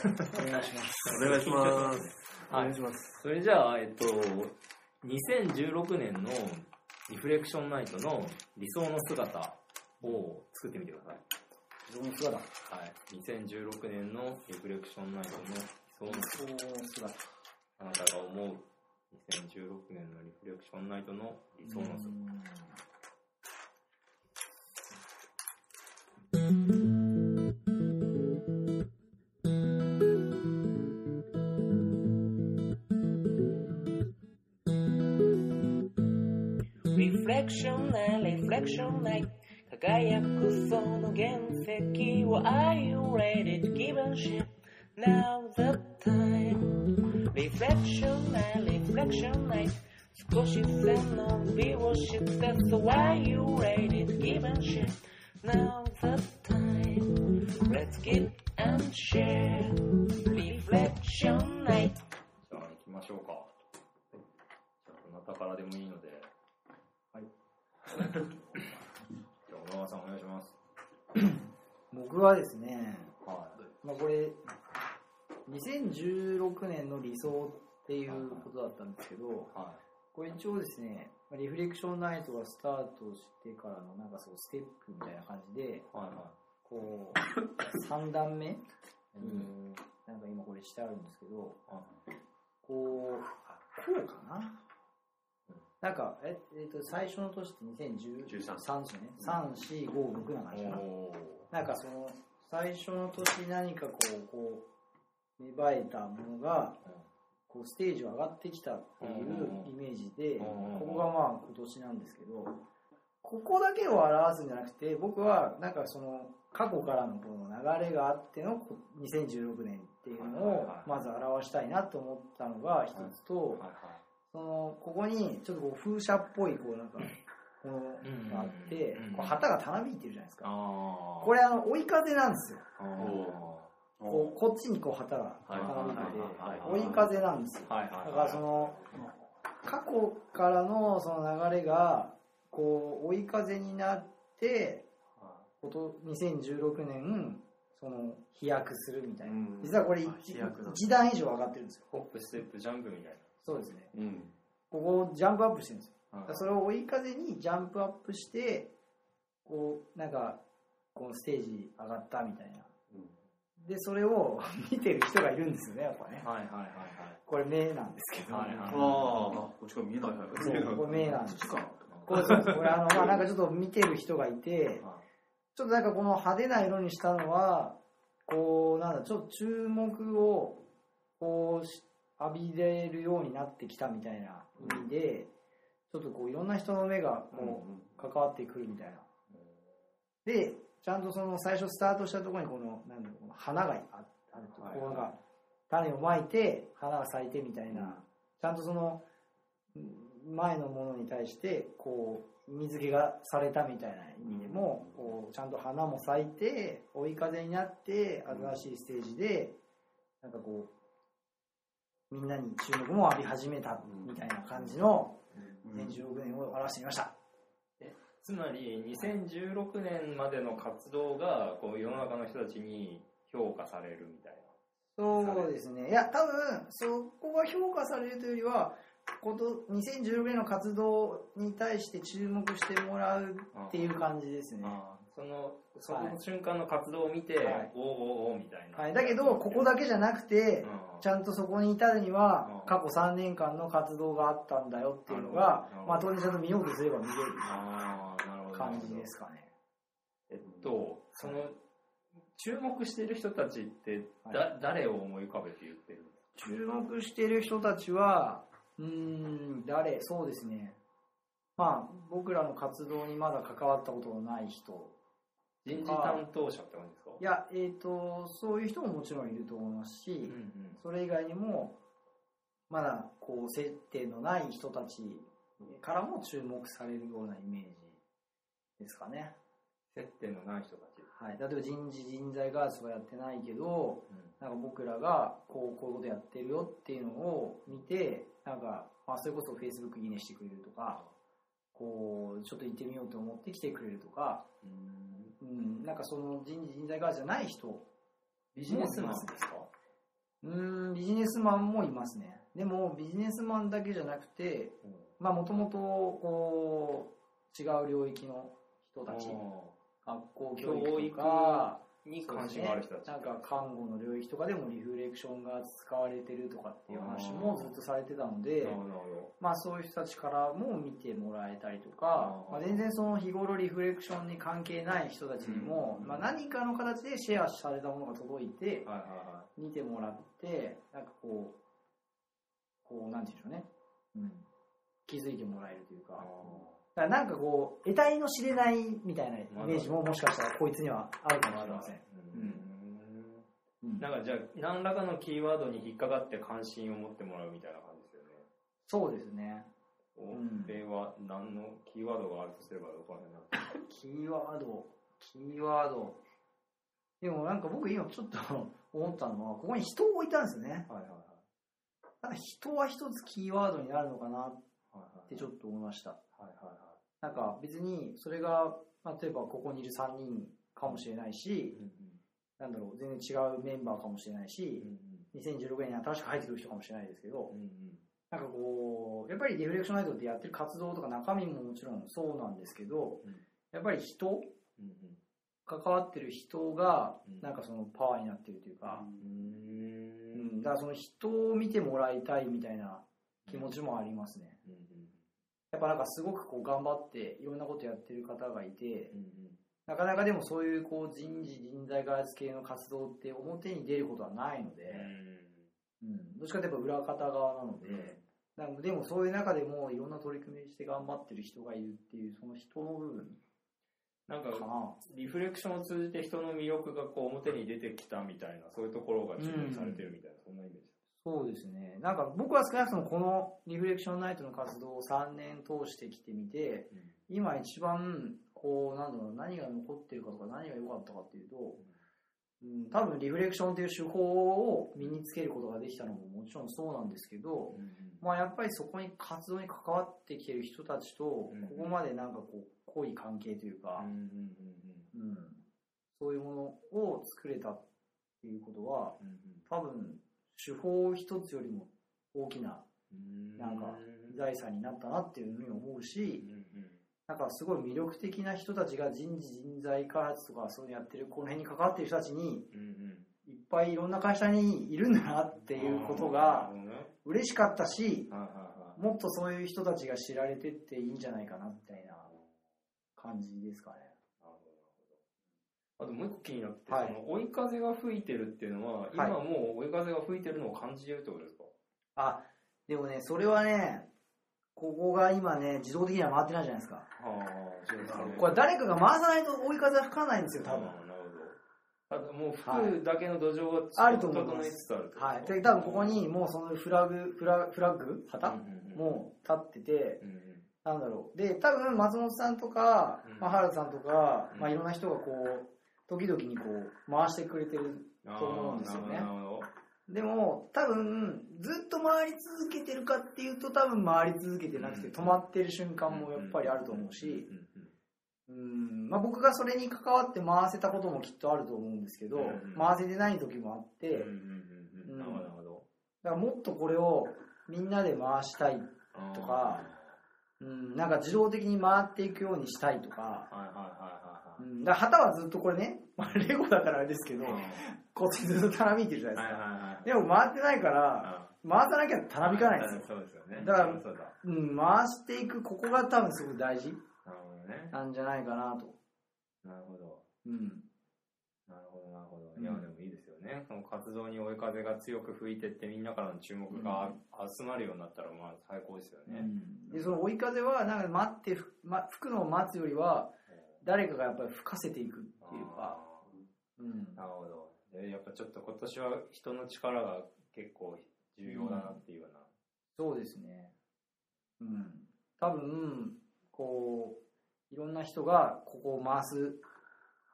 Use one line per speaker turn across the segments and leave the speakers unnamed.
お願いします。
お願いします。
はい。それじゃあ、えっと、2016年のリフレクションナイトの理想の姿を作ってみてください。
理想の姿。
はい。2016年のリフレクションナイトの理想の
姿。
あなたが思う2016年のリフレクションナイトの理想の姿。
ない輝くその原石を Are you ready to give a shit? Now the time Reflection な Reflection ない少し背伸びをして So are you ready to give a shit? Now the time Let's get and share Reflection
僕はですね、
は
まあこれ、2016年の理想っていうことだったんですけど、
い。は
これ一応ですね、まあリフレクションナイトがスタートしてからのなんかそうステップみたいな感じで、
い。はいは
こう、3段目？
うん。
なんか今これしてあるんですけど、
は
こう、あこうかな？なんか、え、えっと、最初の年って2013
13
ですよね。3、4、5、6な感じかな。
お
なんかその、最初の年何かこう、こう、芽生えたものが、こう、ステージを上がってきたっていうイメージで、
うん
ここがまあ今年なんですけど、ここだけを表すんじゃなくて、僕はなんかその、過去からのこの流れがあってのこ2016年っていうのをまず表したいなと思ったのが一つと、
はい。
そのここにちょっとこう風車っぽいこうなんかがあってこう旗がたなびいてるじゃないですか。これあの追い風なんですよ。こうこっちにこう旗がたなびいて追い風なんですよ。だからその過去からのその流れがこう追い風になってこと2016年その飛躍するみたいな。
うん。
実はこれ
あ飛躍なんだ。
1, 段以上上がってるんですよ。
ホップ、ステップ、ジャンプみたい
そうですね。
うん。
ここジャンプアップしてるんですよそれを追い風にジャンプアップしてこうなんかこのステージ上がったみたいな。でそれを 見てる人がいるんですよねやっぱね。
はいはいはい
これ目なんですけど、
はいはい
ああ、こっちが見えない。
そうこれ目なんです。
こっちか。な。
これそうこれあのまあ なんかちょっと見てる人がいて
は
ちょっとなんかこの派手な色にしたのはこうなんだちょっと注目をこうし浴びれるようになってきたみたいな意味でちょっとこういろんな人の目がこう関わってくるみたいな。でちゃんとその最初スタートしたところにこのなんだろうこの花がああると
はい
こうなんか種をまいて花が咲いてみたいな。ちゃんとそのうん前のものに対してこう水気がされたみたいな意味でもこうちゃんと花も咲いて追い風になって新しいステージでなんかこうみんなに注目も浴び始めたみたいな感じの2016年を表してみました。
つまり2016年までの活動がこう世の中の人たちに評価されるみたい
そうですね。いや、多分、そこが評価されるというよりは、こと2016年の活動に対して注目してもらう
な。
っていう感じですね。
そのその瞬間の活動を見て、
はい。
おーおーおーみたいな。
はい、だけど、ここだけじゃなくて、
うん。
ちゃんとそこに至るには
うん、
過去3年間の活動があったんだよっていうのが
なるほど、
まあ当然ちゃんと見ようとすれば見れる。感じですかね。
えっと、その、注目している人たちって、だ、
は
誰を思い浮かべて言ってる
注目している人たちは、うーん、誰、そうですね。まあ、僕らの活動にまだ関わったことのない人。
人事担当者って感じですか？
いや、えっ、と、そういう人ももちろんいると思いますし、
うんうん。
それ以外にも、まだこう接点のない人たちからも注目されるようなイメージですかね。
接点のない人たち。
はい、例えば人事人材ガースはやってないけど、
うん
なんか僕らがこうこういうことやってるよっていうのを見て、なんか、まあ、それこそ Facebook いいねしてくれるとか、こう、ちょっと行ってみようと思って来てくれるとか、うん、なんかその人事人材ガースじゃない人、
ビジネスマンですか？
うーん、ビジネスマンもいますね。でも、ビジネスマンだけじゃなくて、まあ、もともと、こう、違う領域の人たち、学校教育とか、
に関心がある人たち。
なんか看護の領域とかでもリフレクションが使われてるとかっていう話もずっとされてたのでまあそういう人たちからも見てもらえたりとか、まあ、全然その日頃リフレクションに関係ない人たちにも、
うん。
まあ、何かの形でシェアされたものが届いて見てもらってなんかこうこうなんて言うんでしょうね、うん、気づいてもらえるというか。
い。
だからなんかこう得体の知れないみたいなイメージももしかしたらこいつにはあるかもしれません、
うん
うん
なんかじゃあ何らかのキーワードに引っかかって関心を持ってもらうみたいな感じですよね。
そうですね
こ
ん
れは何のキーワードがあるとすればどこら辺な
キーワード、キーワード。でもなんか僕今ちょっと 思ったのは、ここに人を置いたんですよね。
はいはい
なんか人は一つキーワードになるのかなっ
はい。はい
てちょっと思いました。
はいはい
なんか別にそれが、まあ例えばここにいる3人かもしれないし、なんだろう、全然違うメンバーかもしれないし、2016年に新しく入ってくる人かもしれないですけど、なんかこう、やっぱりリフレクションナイトってやってる活動とか中身ももちろんそうなんですけど、
うん
やっぱり人関わってる人が
うん。
なんかそのパワーになってるというか、
う
うん。ん、だからその人を見てもらいたいみたいな気持ちもありますね。やっぱなんかすごくこう頑張っていろんなことやってる方がいて、なかなかでもそういうこう人事人材開発系の活動って表に出ることはないので、うん、どっちかというと裏方側なので、なんかでもそういう中でもいろんな取り組みして頑張ってる人がいるっていうその人の部分。
なんか。リフレクションを通じて人の魅力がこう表に出てきたみたいなそういうところが注目されてるみたいな、そんなイメージ
そうですね。なんか僕は少なくともこのリフレクションナイトの活動を3年通してきてみて、今一番こうなんだろう何が残ってるかとか何が良かったかっていうと、うん、多分リフレクションという手法を身につけることができたのももちろんそうなんですけど、まあやっぱりそこに活動に関わってきてる人たちとこ
うん。
こまでなんかこう濃い関係というか、うん、そういうものを作れたっていうことは多分手法一つよりも大きななんか財産になったなっていうふうに思うし、なんかすごい魅力的な人たちが人事人材開発とかそういうのやってるこの辺に関わってる人たちにいっぱいいろんな会社にいるんだなっていうことが嬉しかったしもっとそういう人たちが知られてっていいんじゃないかなみたいな感じですかね。
あともう一個気になって、
はい
その追い風が吹いてるっていうのは、今もう追い風が吹いてるのを感じてるってことですか？
あ、でもね、それはね、ここが今ね、自動的には回ってないじゃないですか。
ああ、そうですね。
これ誰かが回さないと追い風は吹かないんですよ、多分。
なるほど。ただもう吹くだけの土壌が
あると思います
整いつつあるってこと
はい。
で
多分ここにもうそのフラグ、フラフラッグ旗、もう立ってて、
うんうん
なんだろう。で、多分松本さんとか、
うん
まあ、原田さんとか、
うん
まあいろんな人がこう、時々にこう、回してくれてる。と思うんですよね。
あーなるほど。
でも、多分、ずっと回り続けてるかっていうと、多分回り続けてなくて、
うん。
止まってる瞬間もやっぱりあると思うし、
うん
まあ僕がそれに関わって回せたこともきっとあると思うんですけど、
うん
回せてない時もあって。だからもっとこれをみんなで回したい、とかうん、なんか自動的に回っていくようにしたいとか、
はいはいは
うん、だ旗はずっとこれね、まあレゴだからあれですけど
いはいはい。、
こっちずっとたなびいてるじゃないですか。
はいはいはい。
でも回ってないから、回さなきゃたなびかないんですよ。
そうですよね。
だから
そうだ。
うん、回していく、ここが多分すごく大事
な
んじゃないかなと。
なるほど。
うん。
なるほど、なるほど。
うん
いや、でもいいですよね。その活動に追い風が強く吹いてって、みんなからの注目が集まるようになったら、まあ、最高ですよね。
で、その追い風は、なんか待ってふ、ま、吹くのを待つよりは、誰かがやっぱり吹かせていくっていうか、うん。
なるほど。で、やっぱちょっと今年は人の力が結構重要だなっていうような。
そうですね。うん。多分、こう、いろんな人がここを回す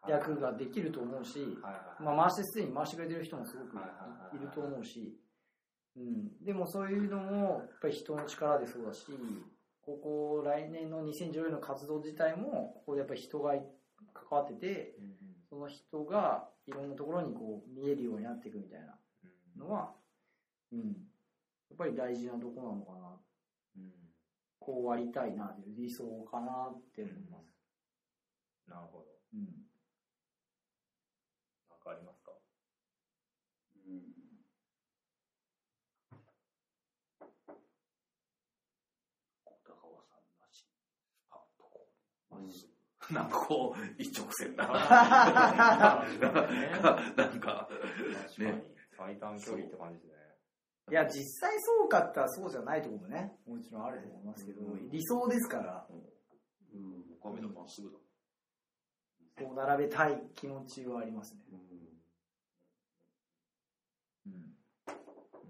役ができると思うし、
はいはい。
まあ回してすでに回してくれてる人もすごくいると思うし、うん。でもそういうのも、やっぱり人の力でそうだし、ここ来年の2014年の活動自体も、ここでやっぱり人が関わってて、
うんうん
その人がいろんなところにこう見えるようになっていくみたいなののは、うん、やっぱり大事なとこなのかな。
うん。
こうありたいなという理想かなって思います。
なるほど。
うん
かありますか
うん小田川さんらしい。あ、とこまっすぐ。なんかこう、一直線な。なんか、
確かに。最短距離って感じですね。
いや、実際そうかったらそうじゃないところもね、もちろんあると思いますけど、
うん
理想ですから、
うん、岡部のまっすぐだ。
こう並べたい気持ちはありますね。
うん
うん。
こ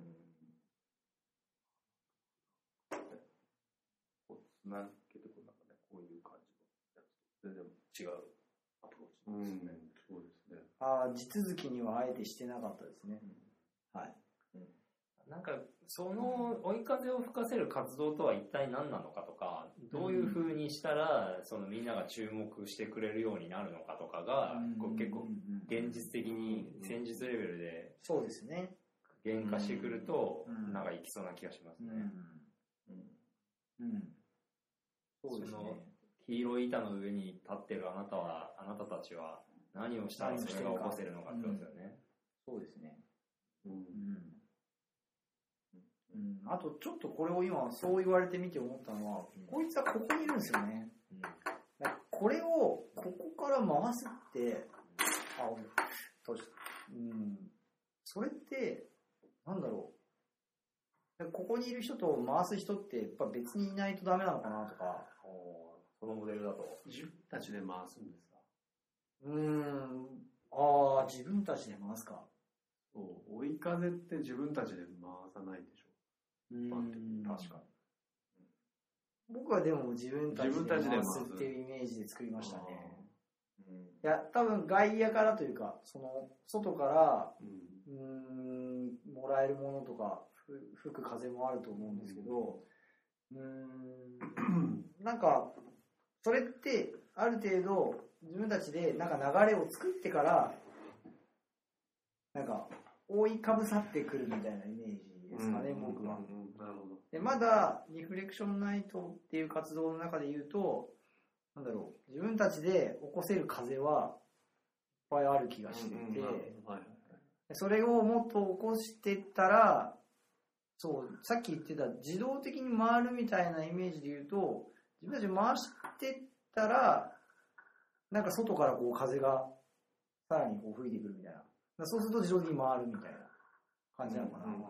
うんかね、こういう感じのやつと全然違うアプローチ
うん
ですね。、
そうですね。
ああ、地続きにはあえてしてなかったですね。はい。
なんか、その追い風を吹かせる活動とは一体何なのかとか、どういう風にしたら、そのみんなが注目してくれるようになるのかとかが、こう結構
うんうん
現実的に戦術レベルで
そうですね。
原価してくると
うん、
なんかいきそうな気がします
うん
ね。。
うん。そうですね。
黄色い板の上に立ってるあなたは、あなたたちは何をしたらそれが起こせるのかってことですよね。
そうですね。
うん
うん。うん、あと、ちょっとこれを今、そう言われてみて思ったのは、こいつはここにいるんですよね。
うん
これを、ここから回すって、あ、うん。それって、なんだろう。ここにいる人と回す人って、やっぱ別にいないとダメなのかなとか。
そのモデルだと。
自分たちで回すんですか？
うーん。ああ、自分たちで回すか。
そう追い風って自分たちで回さないでしょ。
うん
確か
僕はでも自分たちで
回す
っていうイメージで作りましたね。
に。
いや、多分外野からというか、その、外から、
うん
うーん、もらえるものとか、ふ吹く風もあると思うんですけど、うーん、なんか、それって、ある程度、自分たちで、なんか流れを作ってから、なんか、覆いかぶさってくるみたいなイメージですかね、
うん
僕は。
うんなるほど。
でまだリフレクションナイトっていう活動の中で言うとなんだろう自分たちで起こせる風はいっぱいある気がしてて、
うんはい
それをもっと起こしてったらそうさっき言ってた自動的に回るみたいなイメージで言うと自分たち回してったらなんか外からこう風がさらにこう吹いてくるみたいなそうすると自動的に回るみたいな感じなのかな、
うんうん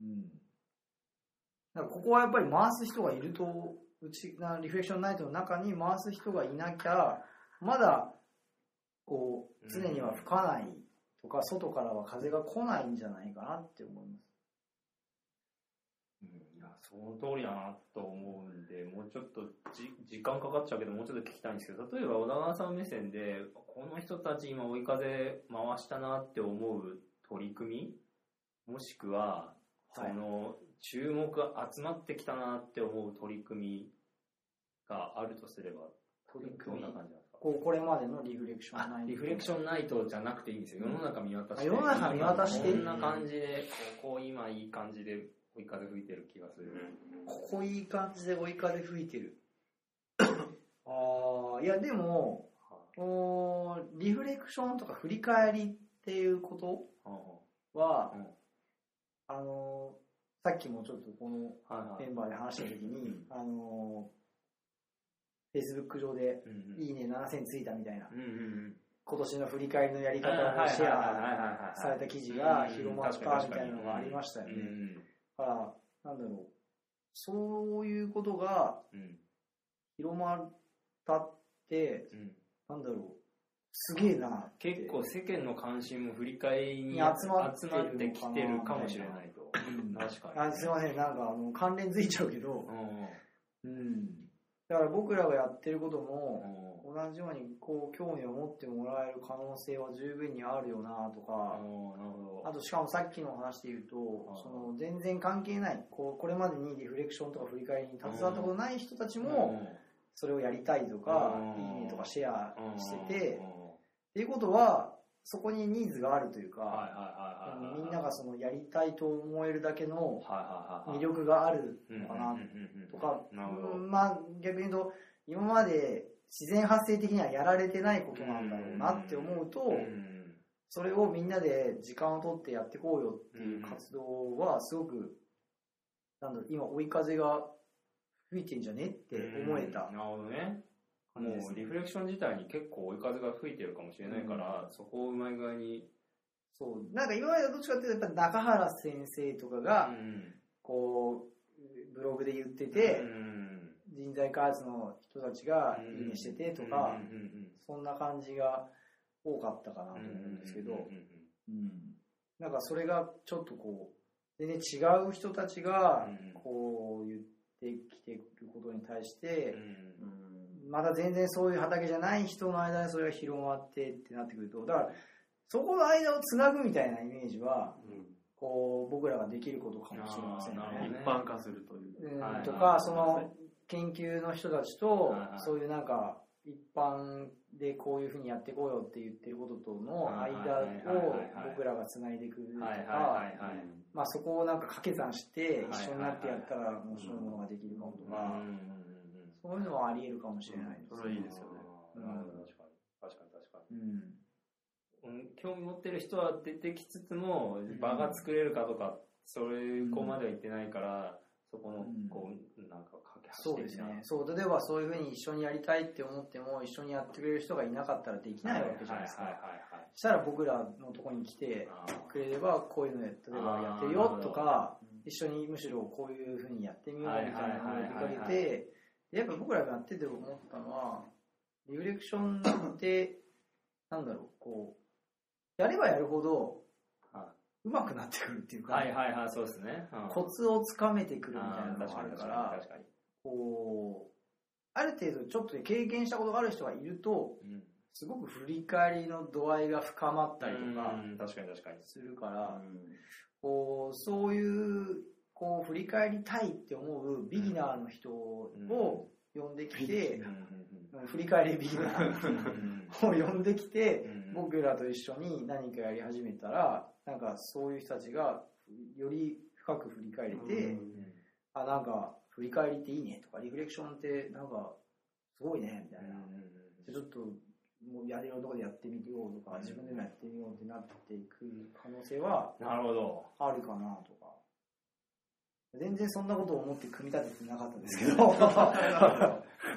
うん。だからここはやっぱり回す人がいると、うちなリフレクションナイトの中に回す人がいなきゃ、まだ、こう、常には吹かないとか、外からは風が来ないんじゃないかなって思います。
その通りだなと思うんで、もうちょっとじ時間かかっちゃうけど、もうちょっと聞きたいんですけど、例えば小田川さん目線で、この人たち今追い風回したなって思う取り組みもしくは、そ
はい
の、注目が集まってきたなって思う取り組みがあるとすれば、
取り組み
どんな感じなんですか？
こうこれまでのリフレクションナイ
あ
ト。
リフレクションナイトじゃなくていいんですよ。世の中見渡して。
あ世の中見渡して
こんな感じで、こうこう今いい感じで追い風吹いてる気がする。
ここいい感じで追い風吹いてる。ああ、いやでも、おーリフレクションとか振り返りっていうことは、
うん。
あのーさっきもちょっとこのメンバーで話した時に、あのー、Facebook 上で、いいね7000ついたみたいな、今年の振り返りのやり方をシェア
はい
された記事が広まったみたいなのがありましたよね。
うん
だから、なんだろう、そういうことが
うん
広まったって、
うん
なんだろう、すげえな。
結構世間の関心も振り返りに
に集まって
きてるかもしれないと。
うん
確かに。
あすいません、なんかあの関連づいちゃうけど、
うん
うん。だから僕らがやってることも、
うん。
同じようにこう興味を持ってもらえる可能性は十分にあるよなとか。あとしかもさっきの話で言うとその全然関係ないこう、これまでにリフレクションとか振り返りに携わったことない人たちも、それをやりたいとか、
うん。
いいねとかシェアして
うん。
て、っていうことは、そこにニーズがあるというか。みんながそのやりたいと思えるだけの。魅力がある
うん
のかなとか、まあ逆に言うと、今まで自然発生的にはやられてないことなんだろうなって思うと、
うん
それをみんなで時間を取ってやっていこうよっていう活動はすごく、なんだろう、今追い風が吹いてんじゃねって思えた
うん。なるほどね。もうリフレクション自体に結構追い風が吹いてるかもしれないから、そこをうまい具合に。
そう。なんか今まではどっちかっていうと、やっぱ中原先生とかが、
うん。
こう、ブログで言ってて、
うん。
人材開発の人たちがいいねしててとか、
うんうんうん
そんな感じが多かったかなと思うんですけど、
うんうん
うんなんかそれがちょっとこう、全然違う人たちが
うん、
こう言ってきてることに対して
う、ん
まだ全然そういう畑じゃない人の間にそれが広まってってなってくると、だから、そこの間をつなぐみたいなイメージは、こう、僕らができることかもしれませんよね。
一般化するという。
うん
はい
とか、その、研究の人たちとそういうなんか、一般でこういうふうにやっていこうよって言ってることとの間を僕らがつないでいくとか。まあそこをなんか掛け算して
はい
一緒になってやったら面白いものができるかもとか、そういうのはあり得るかもしれないです
それはいいですよね。
うん確かに。確かに確かに。
うん。
うん興味持ってる人は出てきつつも、場が作れるかとか、それこまでは言ってないから、そこの
うん、
こう、なんか、架け
そう
橋的な。
ですね。そう、例えばそういうふうに一緒にやりたいって思っても、一緒にやってくれる人がいなかったらできないわけじゃないですか。
はいはいはいはい。
そしたら僕らのところに来てくれれば、こういうのや、例えばやってるよとか、一緒にむしろこういうふうにやってみようみたいなのを呼びか
はいはいはいはい
けて、でやっぱ僕らがやってて思ったのは、リフレクションって、なんだろう、こう、やればやるほど、
は
上手くなってくるっていうか、
はいはいはい、そうですね。うん
コツをつかめてくるみたいなのがあるから、
確かに。
こう、ある程度ちょっと経験したことがある人がいると、
うん
すごく振り返りの度合いが深まったりとか
うん確かに確かに。
するから、こう、そういう、こう、振り返りたいって思うビギナーの人を呼んできて、振り返りビギナーを呼んできて、僕らと一緒に何かやり始めたら、なんかそういう人たちがより深く振り返れて、あ、なんか振り返りっていいねとか、リフレクションってなんかすごいねみたいな。ちょっともうやれるとこでやってみようとか、自分でもやってみようってなっていく可能性は
なるほど。
あるかなとか。全然そんなことを思って組み立ててなかったんですけど。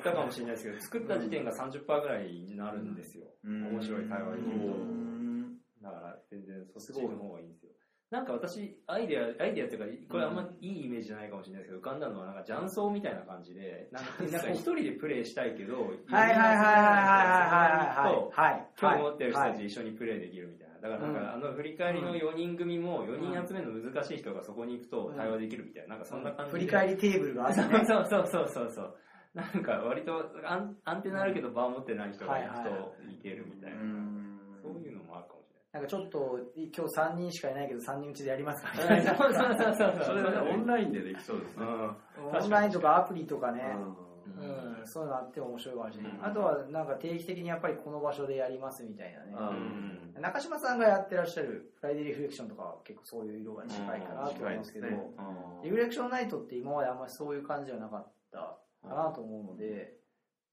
だかもしれないですけど、作った時点が30%ぐらいになるんですよ。面白い対話できると。だから全然そっちの方がいいんですよ。なんか私、アイデア、アイデアっていう。か、これあんまいいイメージじゃないかもしれないですけど、浮かんだのはなんか雀荘みたいな感じで、なんか一人でプレイしたいけど、
はいはいはいはいはいはいはい。
興味持ってる人たち一緒にプレイできるみたいな。だからなんか、あの振り返りの4人組も、4人集めるの難しい人がそこに行くと対話できるみたいな。なんかそんな感じで。
振り返りテーブルがあってね。
そ うそうそうそうそう。なんか割とアンアンテナあるけど場を持ってない人が行くといけるみたいな。そういうのもあるかもし
なんかちょっと、今日3人しかいないけど3人うちでやりますか
れない。
みたいな。
そうそうそうそう。
それはね、オンラインでできそうですね。
オンラインとかアプリとかね。
う
うんん、そういうのあっても面白いかもしれない。
うん
あとは、なんか定期的にやっぱりこの場所でやりますみたいなね。
うん
中島さんがやってらっしゃるフライデーリフレクションとかは結構そういう色が近いかなと思いますけど、
うん近いです
リフレクションナイトって今まであんまりそういう感じじゃなかったかなと思うので、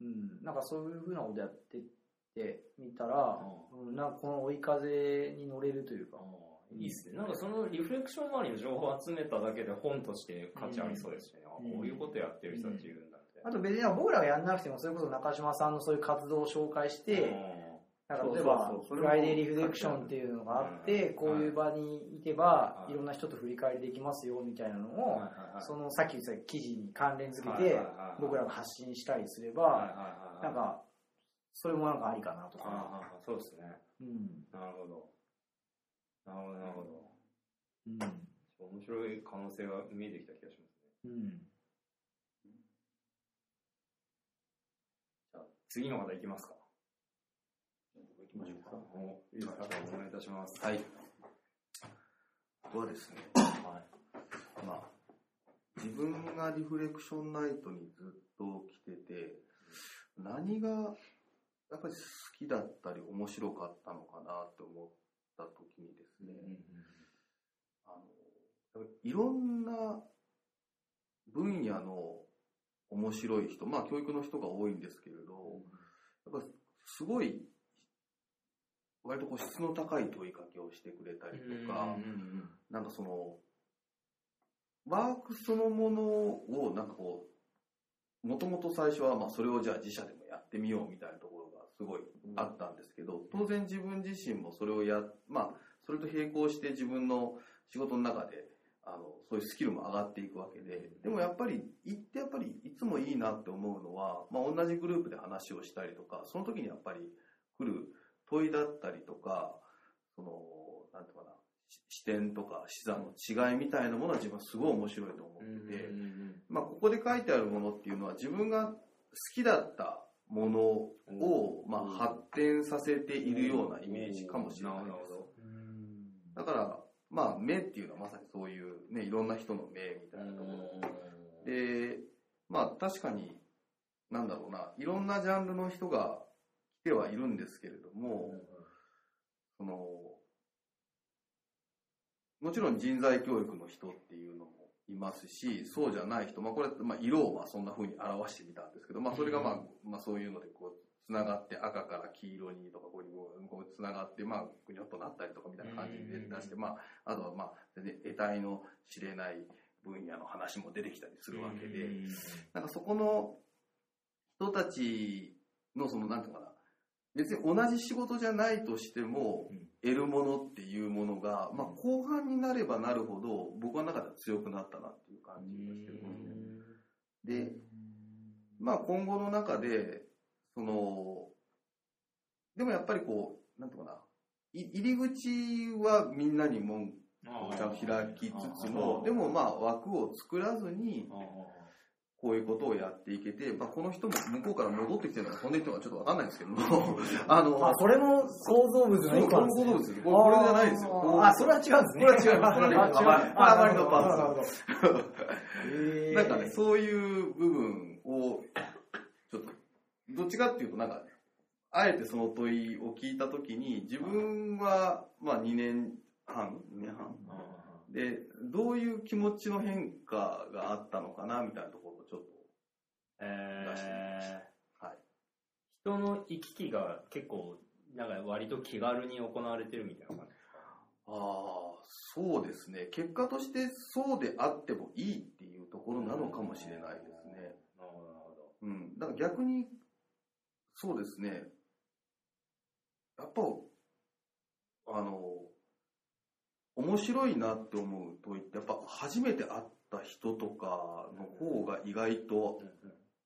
うん、なんかそういうふうなことやってってみたら、うん、なんかこの追い風に乗れるというか、
いいっすね。なんかそのリフレクション周りの情報を集めただけで本として価値ありそうですしね。あ
うん
こういうことやってる人たちいるんだ。
あと別に僕らがやんなくても、それこそ中島さんのそういう活動を紹介して、なんか例えばフライデーリフレクションっていうのがあって、
うん
こういう場に行けば
う、ん
いろんな人と振り返りできますよみたいなの
うん
を、そのさっき言ってた記事に関連付けて僕らが発信したりすれ
はい
ば、なんか、それもなんかありかなとか。
そうですね。
うん。
なるほど。なるほど、なるほど。
うん。
面白い可能性が見えてきた気がしますね。
うん。
じゃあ、次の方行きますか。
行きましょうか。
おいいですかお願いいたします。
はい。はですね、
は
まあ、自分がリフレクションナイトにずっと来てて、何がやっぱり好きだったり面白かったのかなって思った時にですね、あの、いろんな分野の面白い人、まあ教育の人が多いんですけれど、やっぱすごい、割とこう質の高い問いかけをしてくれたりとか、なんかその、ワークそのものをなんかこう、もともと最初はまあそれをじゃあ自社でもやってみようみたいなところがすごいあったんですけど、当然自分自身もそれをや、まあそれと並行して自分の仕事の中で、あの、そういうスキルも上がっていくわけで、でもやっぱり、行ってやっぱりいつもいいなって思うのは、まあ同じグループで話をしたりとか、その時にやっぱり来る問いだったりとか、その、なんていうかな、し視点とか視座の違いみたいなものは自分はすごい面白いと思ってて、まあここで書いてあるものっていうのは自分が好きだったものを、まあ発展させているようなイメージかもしれないです。だから、まあ、目っていうのはまさにそういうね、いろんな人の目みたいなところ。で、まあ確かに、なんだろうな、いろんなジャンルの人が来てはいるんですけれども、その、もちろん人材教育の人っていうのもいますし、そうじゃない人、まあこれ、まあ色をまあそんな風に表してみたんですけど、まあそれがまあ、まあそういうのでこう、つながって赤から黄色にとかこういうこうつながって、まあ、ぐにょっとなったりとかみたいな感じで出して、まあ、あとはまあ、得体の知れない分野の話も出てきたりするわけで、なんかそこの人たちのその、なんていうのかな、別に同じ仕事じゃないとしても、得るものっていうものが、まあ後半になればなるほど、僕の中では強くなったなっていう感じがしてるんですね。で、まあ今後の中で、その、でもやっぱりこう、なんとかな、い入り口はみんなに門をちゃんと開きつつも、でもまあ枠を作らずに、こういうことをやっていけて、まあこの人も向こうから戻ってきてるのか飛んできてるのかちょっとわかんないですけども、あの、
あ、それも構造物の一個なんですね。
構造物ですこれこれじゃないですよ。
あそれは違うんですね。
これは違います。これは
あ違う。
あまりのパーツ
なるほど。へー
なんかね、そういう部分を、どっちかっていうと、なんか、あえてその問いを聞いたときに、自分は、まあ2年半 ?2 年半で、どういう気持ちの変化があったのかな、みたいなところをちょっ
え
出してみまし
ー
と、はい。
人の行き来が結構、なんか割と気軽に行われてるみたいな感じですか？
ああ、そうですね。結果としてそうであってもいいっていうところなのかもしれないですね。
なるほど、なるほど。
うん。だから逆に、そうですね。やっぱ、あの、面白いなって思う問いって、やっぱ初めて会った人とかの方が意外と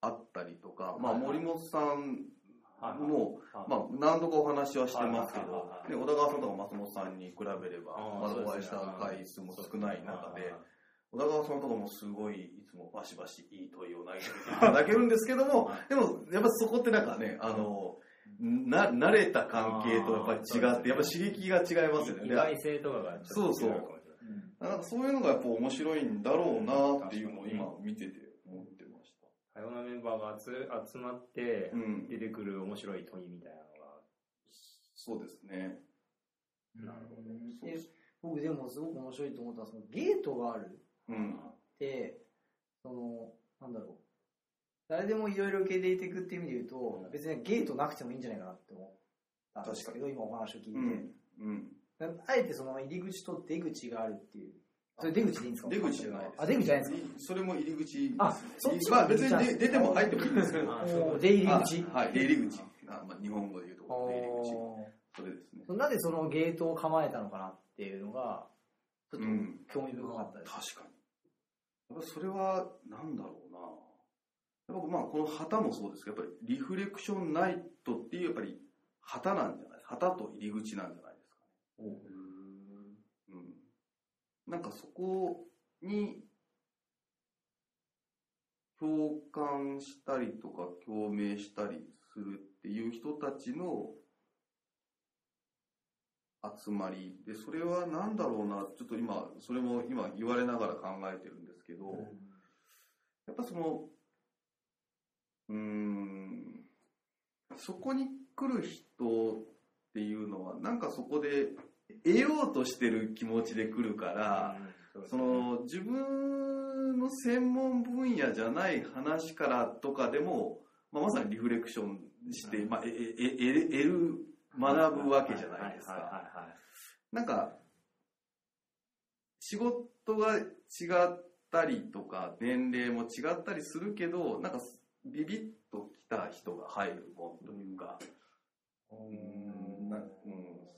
あったりとか、まあ森本さんも、まあ何度かお話はしてますけどね小田川さんとか松本さんに比べれば、まだお会いした回数も少ない中で、小田川さんとかもすごいいつもバシバシいい問いを投げていただけるんですけども、でもやっぱそこってなんかね、あの、な、慣れた関係とやっぱり違って、やっぱ刺激が違いますよね。
意
で
外性とかがちょっと違かもしれな
んかそういうのがやっぱ面白いんだろうなっていうのを今見てて思ってまし
多様なメンバーが集集まって。出てくる面白い問いみたいなの
そうですね。
なるほど。
え僕でもすごく面白いと思ったのはそのゲートがある
うん。
ってそのなんだろう誰でもいろいろ受け入れていくっていう意味で言うと別にゲートなくてもいいんじゃないかなって思ったんですけど今お話を聞いて、
うん。うん。
あえてその入り口と出口があるっていうそれ出口でいいんですか？
出口じゃないです。
あ出口じゃないですか
それも入り口。
あそっちも
まあ別に
入り口
出出ても入ってもいいんですけど。
出入り口
あはい、出入り口。あまあ、日本語で言うと出入り口。
お
それですね。
ーなんでそのゲートを構えたのかなっていうのがちょっと
うん
興味深かったです、
確かに。やっぱりそれは、なんだろうな。やっぱまあ、この旗もそうですけど、やっぱりリフレクションナイトっていう、やっぱり旗なんじゃない？旗と入り口なんじゃないですかね。うん。なんかそこに、共感したりとか共鳴したりするっていう人たちの集まりで、それは何だろうな、ちょっと今、それも今言われながら考えてるんけど、やっぱその、うーん、そこに来る人っていうのは、なんかそこで得ようとしてる気持ちで来るから、
うん
その自分の専門分野じゃない話からとかでも、まあ、まさにリフレクションして、まあ、えええ得る学ぶわけじゃないですか。なんか仕事が違ったりとか年齢も違ったりするけどなんかビビッときた人が入るもんというか、うん。なうん、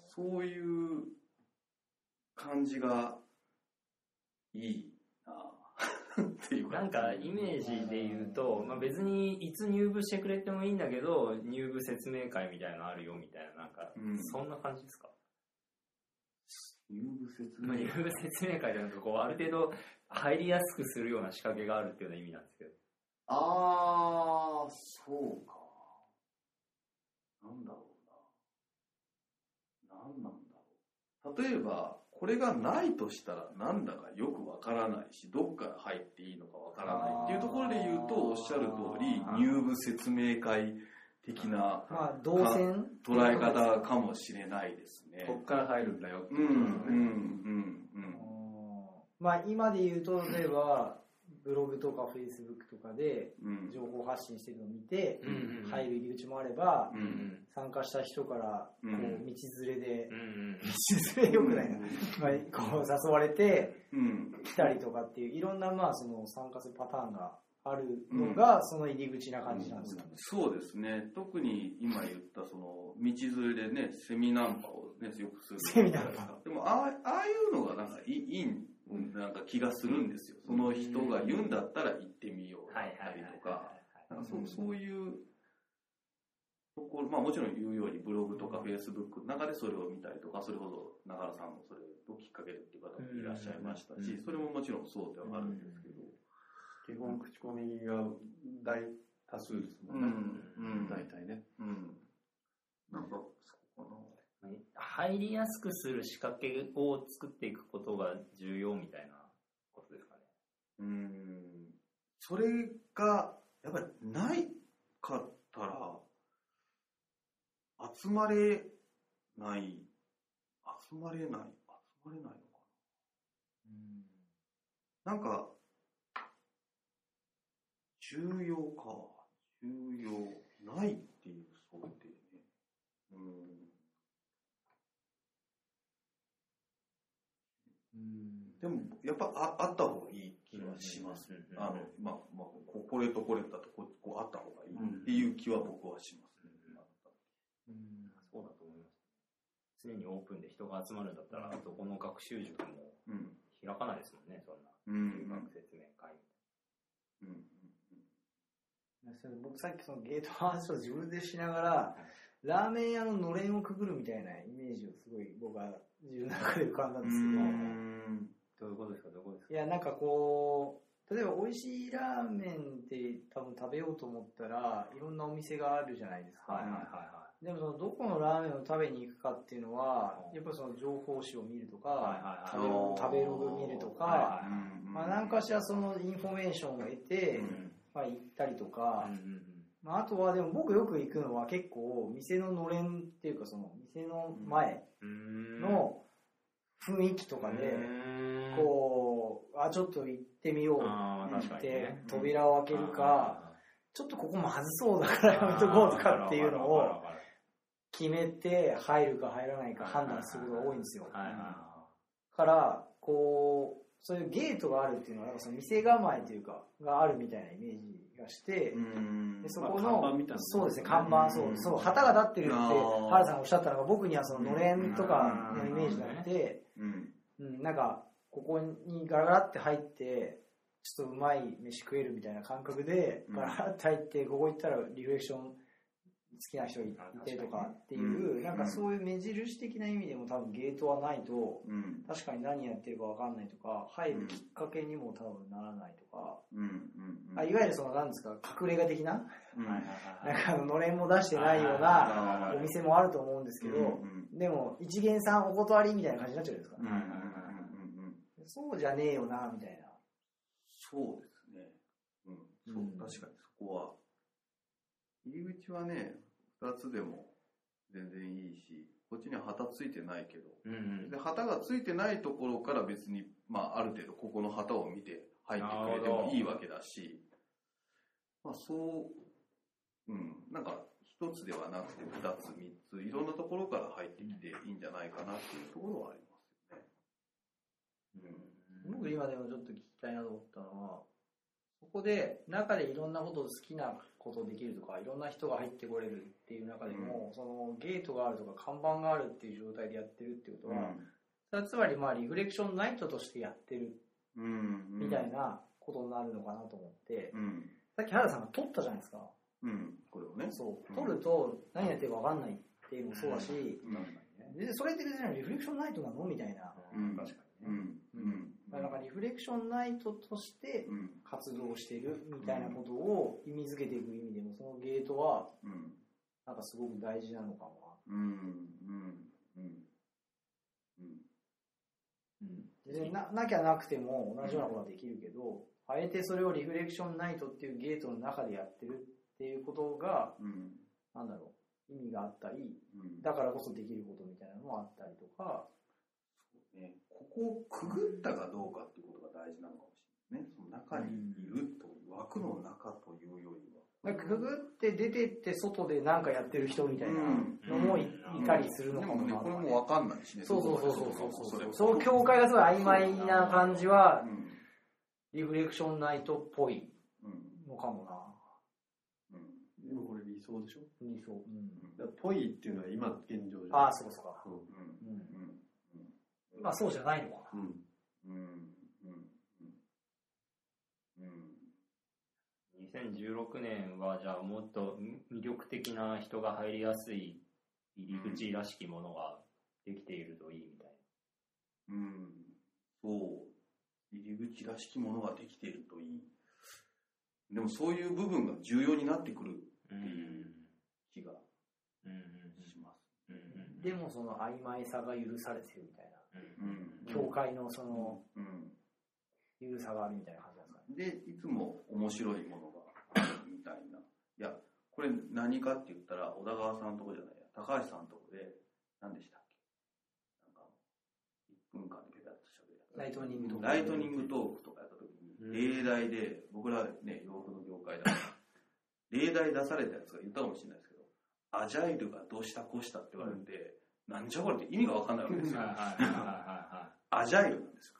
そういう感じがいいな。っていう
なんかイメージで言うと、まあ、別にいつ入部してくれてもいいんだけど入部説明会みたいなのあるよみたいななんか、
うん。
そんな感じですか、
入部説
まあ、入部説明会でなんかこうある程度入りやすくするような仕掛けがあるっていうような意味なんですけど。
ああそうか。なんだろうな。なんなんだろう。例えばこれがないとしたらなんだかよくわからないしどっから入っていいのかわからないっていうところで言うとおっしゃる通り入部説明会的な
まあ動線
捉え方かもしれないですね。
こっから入るんだよ。って
うんうん
ことですよね。
うん。うん
まあ今で言うと 例えばブログとかフェイスブックとかで
うん。
情報発信してるのを見て
うん
入る入り口もあれば
う
うん。ん
参加した人からこう
うん。
道連れで
うんうん。
道連れよくないな、まあ、こう誘われて
うん。
来たりとかっていういろんなまあその参加するパターンがあるのがその入り口な感じなんですか？ね。
そうですね。特に今言ったその道連れでね、セミナンパをね、よくする。
セミナンパ
でもああ、ああいうのがなんかいいいい、なんか気がするんですよ。その人が言うんだったら行ってみようだった
はいはいはい
りとか。なんかそういうところ、まあもちろん言うようにブログとかフェイスブックの中でそれを見たりとか、それほど長原さんもそれをきっかけでっていう方もいらっしゃいましたし、それももちろんそうではあるんですけど。
基本口コミが大多数ですも
うん
ね。
ん、
大体ね。
うん。なんか、そうかな。
入りやすくする仕掛けを作っていくことが重要みたいなことですかね
うんそれが、やっぱりないかったら、集まれない、集まれない、集まれないのかな。なんか、重要か、重要、ないっていう想定ね。うん。でも、やっぱああった方がいい気はします。
うん。うん。うん。
あの、まあ、まあ、ここれとこれだとここうあった方がいいっていう気は僕はします。
そうだと思います常にオープンで人が集まるん。だったらどこの学習塾も
うん。
開かないですもん。ねそん。な
うん。
学説明会
うん。
それ僕さっきそのゲートの話を自分でしながらラーメン屋ののれんをくぐるみたいなイメージをすごい僕は自分の中で浮かんだん
う
ですけど、
ん。
どういうことですか？どういうことですか？
いやなんかこう例えば美味しいラーメンって多分食べようと思ったらいろんなお店があるじゃないですか、
はいはいは
でもそのどこのラーメンを食べに行くかっていうのは
うん
やっぱりその情報誌を見るとか、
はいはい
食
はい。
べログ食べログ見るとか、
はい。はい
まあ、何かしらそのインフォメーションを得て、まあ、行ったりとか、
うんうん
まあ、あとはでも僕よく行くのは結構店ののれんっていうかその店の前
うん。
の雰囲気とかで、こうあちょっと行ってみようって扉を開けるか、ちょっとここまずそうだからやめとこうとかっていうのを決めて入るか入らないか判断することが多いんですよ。からこうそういうゲートがあるっていうのはなんかその店構えというかがあるみたいなイメージがして、
うん。
でそこ
まあ
の、
看板みたいな
そうですね看板そう
うん。
そう旗が立ってるって原さんがおっしゃったのが僕にはそののれんとかのイメージなくて、
うん。
うん、なんかここにガラガラって入ってちょっとうまい飯食えるみたいな感覚で
うん。
ガラガラって入ってここ行ったらリフレクション好きな人いてとかっていう、
うん。
なんかそういう目印的な意味でも多分ゲートはないと
うん。
確かに何やってるか分かんないとか入るきっかけにも多分ならないとか。あいわゆるその何ですか隠れ家的な？なんかあののれんも出してないようなお店もあると思うんですけど、
うん
でも一元さんお断りみたいな感じになっちゃうんですか、
うんうんうんうんうん。
そうじゃねえよなみたいな。
そうですね。うん。そう、
うん。
確かにそこは。入り口はね、二つでも全然いいし、こっちには旗ついてないけど、
うんうん。
で旗がついてないところから別に、まあ、ある程度ここの旗を見て入ってくれてもいいわけだし、まあ、そう、うん、なんか一つではなくて二つ三ついろんなところから入ってきていいんじゃないかなっていうところはありますよね。
僕今でもちょっと聞きたいなと思ったのは、そこで中でいろんなことを好きなことできるとか、いろんな人が入ってこれるっていう中でも、そのゲートがあるとか看板があるっていう状態でやってるってことは、それはつまりまあリフレクションナイトとしてやってる
うん、
みたいなことになるのかなと思って、
うん、
さっき原田さんが撮ったじゃないですか。
うん、これをね。
そう。
うん。
撮ると何やってるか分かんないっていうのもそうだし、
うん、
でそれって別にリフレクションナイトなの？みたいな。
うん、
確かにね。
うん、うん、
だからなんかリフレクションナイトとして
うん、
活動してるみたいなことを意味づけていく意味でも、そのゲートは
うん、
なんかすごく大事なのかも
うん、うん、うん、うん。
な。別にななきゃなくても同じようなことはできるけど、あえてそれをリフレクションナイトっていうゲートの中でやってるっていうことが、
うん、
なんだろう、意味があったり、
うん。
だからこそできることみたいなのもあったりとか、
ね、ここをくぐったかどうかっていうことが大事なのかもしれないね。その中にいるという、枠の中というよりは。
なんかくぐって出てって外で何かやってる人みたいな
うん
のもい,、
うん
たりするの
でもね、
かもな
これもわかんないしね。
そうそうそうそうそう
そ
う。その境界がすごい曖昧な感じは
う、ん、
リフレクションナイトっぽい
うん、
のかもな。
うん、
でもこれ理想でしょ？
理想。うん。
だぽいっていうのは今現状じゃん
ああ、そうかそうか。
うん、
まあそうじゃないのかな。
うん。
うん、うん、うん、うん。
2016年はじゃあもっと魅力的な人が入りやすい入り口らしきものができているといいみたいな
うん、そう。入り口らしきものができているといい。でもそういう部分が重要になってくる。っていう気がします。
でもその曖昧さが許されてるみたいな。境界のその
うん。
緩さがあるみたいな感じなんですかね。
で、いつも面白いものがあるみたいな。いや、これ何かって言ったら、小田川さんのとこじゃないや、高橋さんのとこで、何でしたっけ？なんか、1分間でペタッと喋るやつ
ライトニングトーク
ライトニングトークとかやった時に、
うん
例題で、僕らね、洋服の業界だから、例題出されたやつが言ったかもしれないですけど、アジャイルがどうしたこうしたって言われて、なんじゃこれって意味がわかんないわけですよ。
はいはいはいは
アジャイルなんですよ。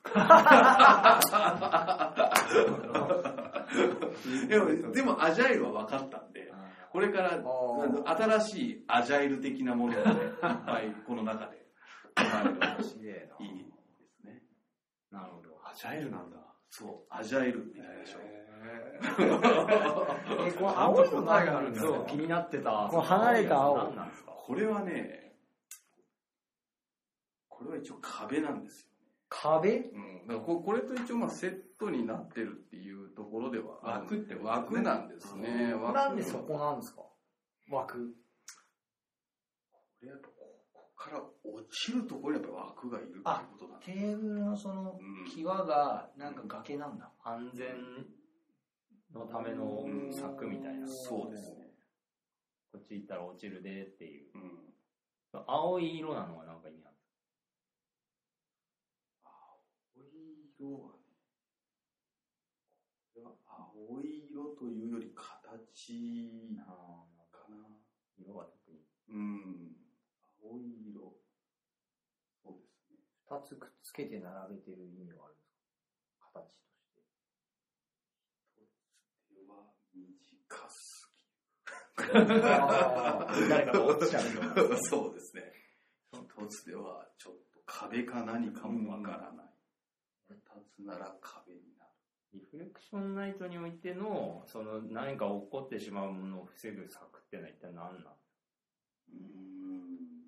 でも、でもアジャイルは分かったんで。これから
あ
新しいアジャイル的なものがね、いっぱいこの中でいいですね。
なるほど。
アジャイルなんだ
そう、アジャイルみたいでしょ。
え、この青いの
答えがあるんだ
そう、気になってた。
この離れた青
何なんですか
これはね、これは一応壁なんですよ。
壁？
うん、だからここれと一応まあセットになってるっていうところではある
枠ってことね
枠なんですね。枠
なんでそこなんですか？枠。
これやっぱここから落ちるところにやっぱ枠がいるっていうことなん
テーブルのその
うん
際がなんか崖なんだ。
安全のための柵みたいな。
そうですね。
こっち行ったら落ちるでっていう。
うん。
青い色なのはなんか意味ある
青い色はね、これは青い色というより形
あ
かな。
色が特に。
うん。青い色。そうですね。
二つくっつけて並べてる意味はあるんですか？形として。
では短す
誰かが落ちちゃうような。
ぎる。そうですね。一つではちょっと壁か何かもわからない。二つなら壁に。
リフレクションナイトにおいての、その何か起こってしまうものを防ぐ策ってのは一体何なん？
うーん。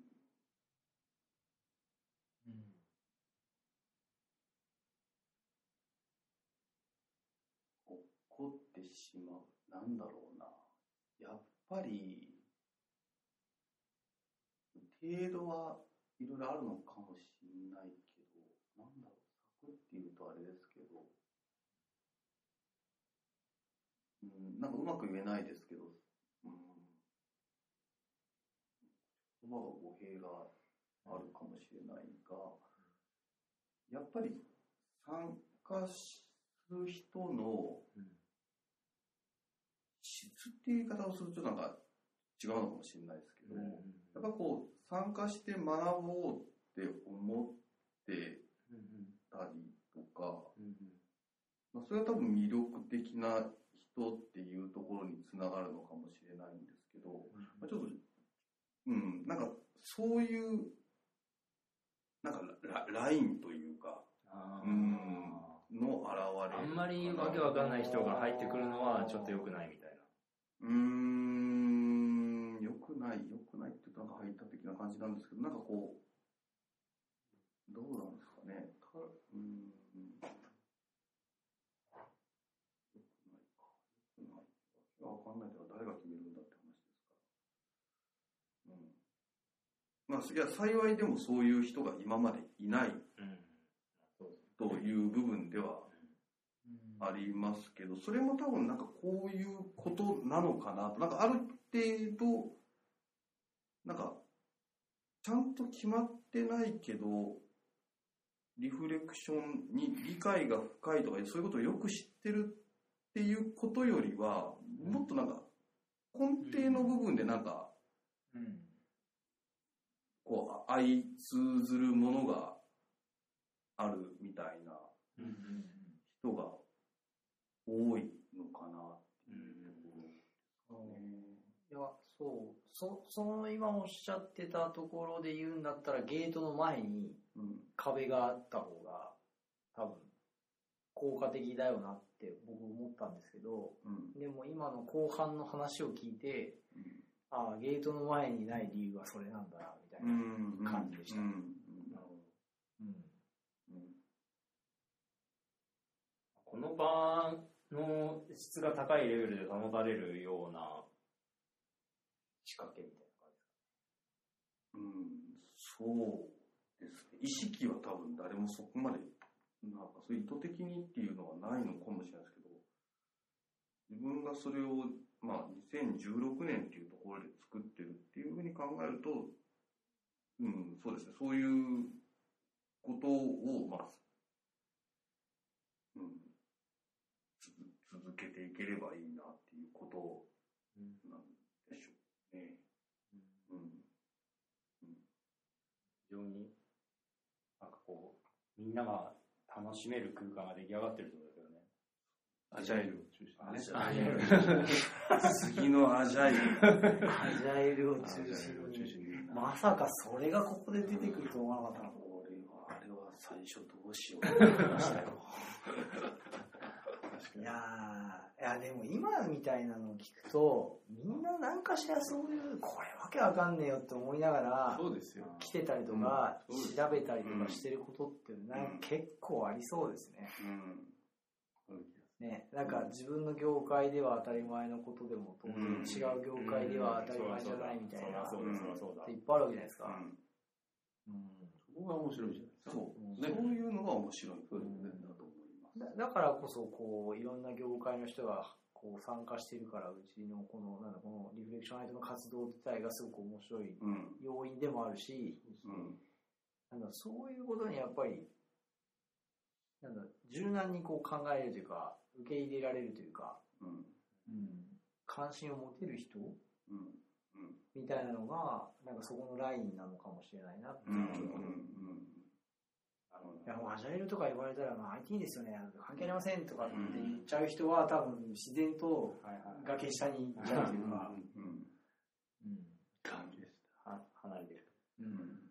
起こってしまう。なんだろうな。やっぱり、程度はいろいろあるのかもしれないけど、なんだろう、策っていうとあれですけど、うん、なんかうまく言えないですけど、うん、葉が語弊があるかもしれないが、やっぱり参加する人の質っていう言い方をするとなんか違うのかもしれないですけど、やっぱこう参加して学ぼうって思ってたりとか、まあ、それは多分魅力的な人っていうところにつながるのかもしれないんですけど、まあ、ちょっと、うん、なんかそういう、なんかララインというか、
あ
うん
ー
の現れ。
あんまりわけわかんない人が入ってくるのはちょっと良くないみたいな。
うーん、良くない、良くないって言うとなんか排他的な感じなんですけど、なんかこう、どうなんですかね。かうーん。良くないか。良くない。わかんないけど、誰が決めるんだって話ですから。うん。まあ、いや、幸いでもそういう人が今までいないという部分ではありますけど、それも多分なんかこういうことなのかな。と、なんかある程度、なんか、ちゃんと決まってないけど、リフレクションに理解が深いとか、そういうことをよく知ってるっていうことよりは、もっとなんか、根底の部分でなんか、
うん
こう、相通ずるものがあるみたいな人が多いのかなっていう。
いや、そう。そ、その今おっしゃってたところで言うんだったら、ゲートの前に
うん
壁があった方が、多分、効果的だよなって僕思ったんですけど、
うん
でも今の後半の話を聞いて、
うん
ああ、ゲートの前にない理由はそれなんだな、みたいな。感じでした。
この場の質が高いレベルで保たれるような仕掛けみたいな感じ
うん。そうですね。意識は多分誰もそこまで、なん。かそう意図的にっていうのはないのかもしれないですけど、自分がそれを、まあ、2016年っていうところで作ってるっていうふうに考えると、うん、そうですね。そういうことを、まあ、うん、つ続けていければいいなっていうことなんでしょうね。うん
非常になんかこうみんなが楽しめる空間が出来上がってるってことですよね
アジャイルを中心にね。
アジャイル
次のアジャイル。
アジャイルを中心に。まさかそれがここで出てくると思わなかったな。
俺は、あれは最初どうしようと思いましたよ。
いやー、いやでも今みたいなのを聞くと、みんな何かしらそういう、これわけわかんねえよって思いながら、
そうですよ。
来てたりとか、調べたりとかしてることってなんか結構ありそうですね。ね、なんか自分の業界では当たり前のことでも当然違う業界では当たり前じゃないみたいな、っていっぱいあるわけじゃないですか。
うん
うん
そこが面白いじゃないですか。
そう、
ね
そういうのが面白い
そうですね
だと思います。
だだからこそこういろんな業界の人がこう参加しているからうちのこのなんだこのリフレクションアイトの活動自体がすごく面白い
うん。
要因でもあるし、
うん。
なんだそういうことにやっぱりなんだ柔軟にこう考えるというか受け入れられるというか、
うん。
うん、関心を持てる人？
うん。
みたいなのがなんかそこのラインなのかもしれないなって。
うん。うん。
いうやもうアジャイルとか言われたら、まあ、IT ですよね。関係ありませんとかって言っちゃう人は多分自然と崖下に行っちゃうというか、
うん。
うん
関係し
は離れてる
うん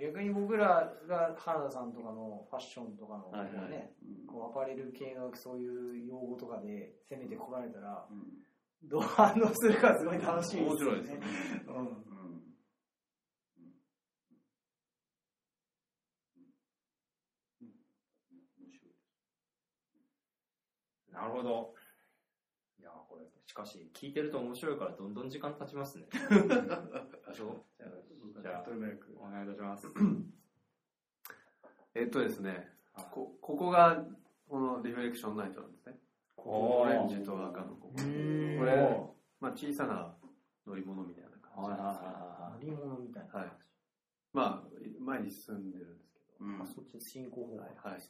逆に僕らが原田さんとかのファッションとかの、
はいはい
ね
うん。
こうアパレル系のそういう用語とかで攻めてこられたら
うん。
どう反応するかすごい楽しいですよね。
面白いです。
うん
なるほどしかし聞いてると面白いからどんどん時間経ちますね。じゃあお願いいたします。
えっとですね
はい、
こここがこのリフレクションナイトなんですね。オレンジと赤のここ。こ
うん
れ、まあ、小さな乗り物みたいな感
はいはいは
乗り物みたいな。
はい。まあ、前に進んでるんですけど。
うん
あ、そっち進行方向
はい。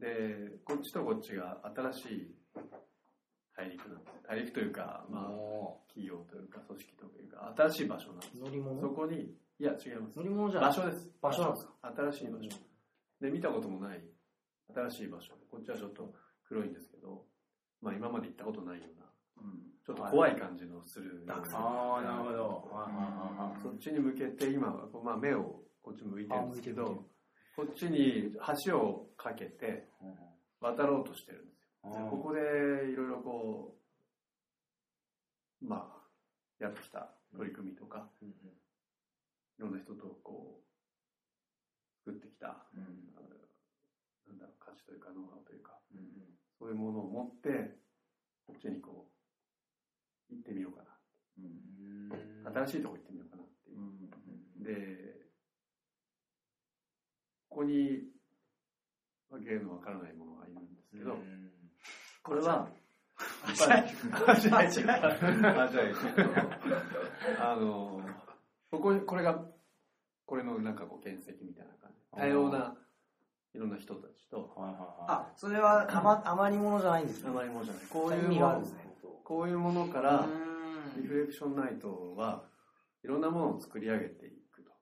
で、こっちとこっちが新しい大陸なんです。大陸というか、
い。
まあ、
お
企業というか、組織というか、新しい場所なんです。
乗り物？
そこに、いや、違います
乗。り物じゃ
場所です。
場所なんですか？
新しい場所。で、見たこともない新しい場所。こっちはちょっと黒いんですけど、まあ今まで行ったことないような、ちょっと怖い感じのする。
ああ、なるほど。
そっちに向けて今は、まあ、目をこっち向いてるんですけど、こっちに橋を架けて渡ろうとしてるんですよ。でここでいろいろこう、まあ、やってきた取り組みとか、
うんうん。
いろんな人とこう、作ってきた、あのなんだろう、価値というか、ノウハウというか、
うんうん。
そういうものを持って、こっちにこう、行ってみようかな。
うん
新しいとこ行ってみようかなっていう。で、ここに、わけのわからないものがいるんですけど、
うん
これは、アジャイル。アジャイル。アジャイル。あの、ここに、これが、これのなんかこう原石みたいな感じ。多様な、いろんな人たちと、
はいはいはい。
あ、それは余余り物じゃないんですね。
あまりものじゃない。こういうもの
があるんですね。
こういうものから、
う
リフレクションナイトはいろんなものを作り上げていくと。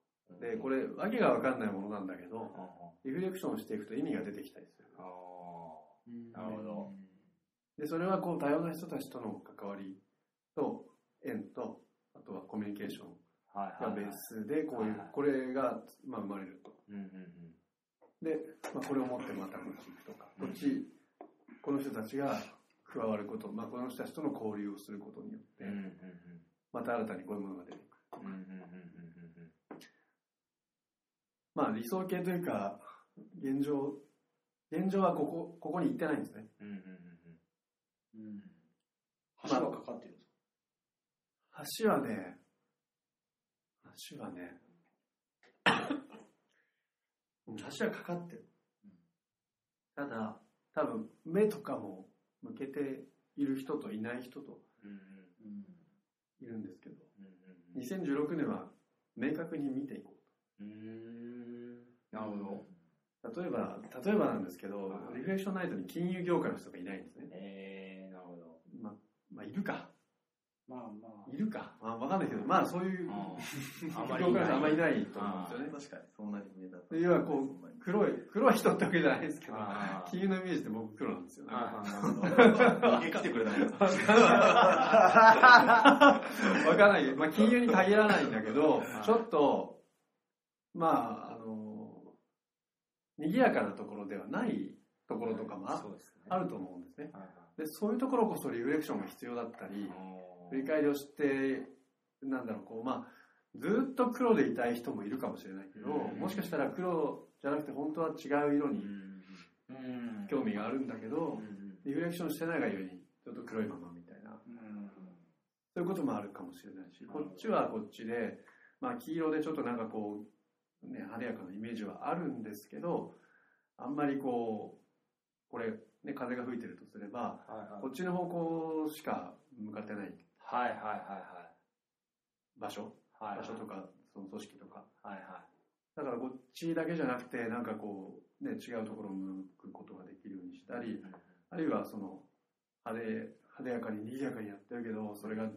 で、これ、わけがわかんないものなんだけど、リフレクションをしていくと意味が出てきたりする。
ああ、なるほど。
で、それはこう多様な人たちとの関わりと、縁と、あとはコミュニケーション。がベースで、こういうこれが、まあ、生まれると。
うんうん
で、まあ、これを持ってまたこっち行くとか、こっち、この人たちが加わること、まあ、この人たちとの交流をすることによって
うん。うん、うんうん
また新たにこういうものが出てくる。
うん。うんうんうん
まあ、理想形というか、現状、現状はここ、ここに行ってないんですね。
うんうん。うんうん。うん
橋がかかってるんです
橋はね、橋はね、うん。橋はかかってる。ただ、多分、目とかも向けている人といない人といるんですけど、
うんうん
2016年は明確に見ていこう
うーん。なるほど。
と。例えば、例えばなんですけど
は、い
リフレクションナイトに金融業界の人がいないんですね。
えー、なるほど。
まあ、まあ、いるか。
まあまあ。
いるか。まあ、わかんないけど、まあ、そういう、
あ
あ
あまり
業界の人あんまりい
い
ないと思うんですよね。
確かに、そんなに見えた。
要はこう、黒い、黒い人ってわけじゃないですけど、金融のイメージって僕黒なんですよね。
あー、なるほど。
逃げ来てくれたんですか
わかんないけど、まあ、金融に限らないんだけど
はい、
ちょっと、まあ、賑やかなところではないところとかもあると思うんですね。で、そういうところこそリフレクションが必要だったり、振り返りをして、なんだろう、こう、まあ、ずっと黒でいたい人もいるかもしれないけど、
うん。
もしかしたら黒じゃなくて本当は違う色に興味があるんだけど、
うん
リフレクションしてないがゆえに、ちょっと黒いままみたいな、そういうこともあるかもしれないし、こっちはこっちで、まあ、黄色でちょっとなんかこう、ね、晴れやかなイメージはあるんですけど、あんまりこう、これ、ね、風が吹いてるとすれば、
はいはい
こっちの方向しか向かってない
はいはいはい
場所、
はい。
場所とか、その組織とか。
はいはい。
だからこっちだけじゃなくて、なんかこう、ね、違うところを向くことができるようにしたり、あるいはその、派手、派手やかに賑やかにやってるけど、それが、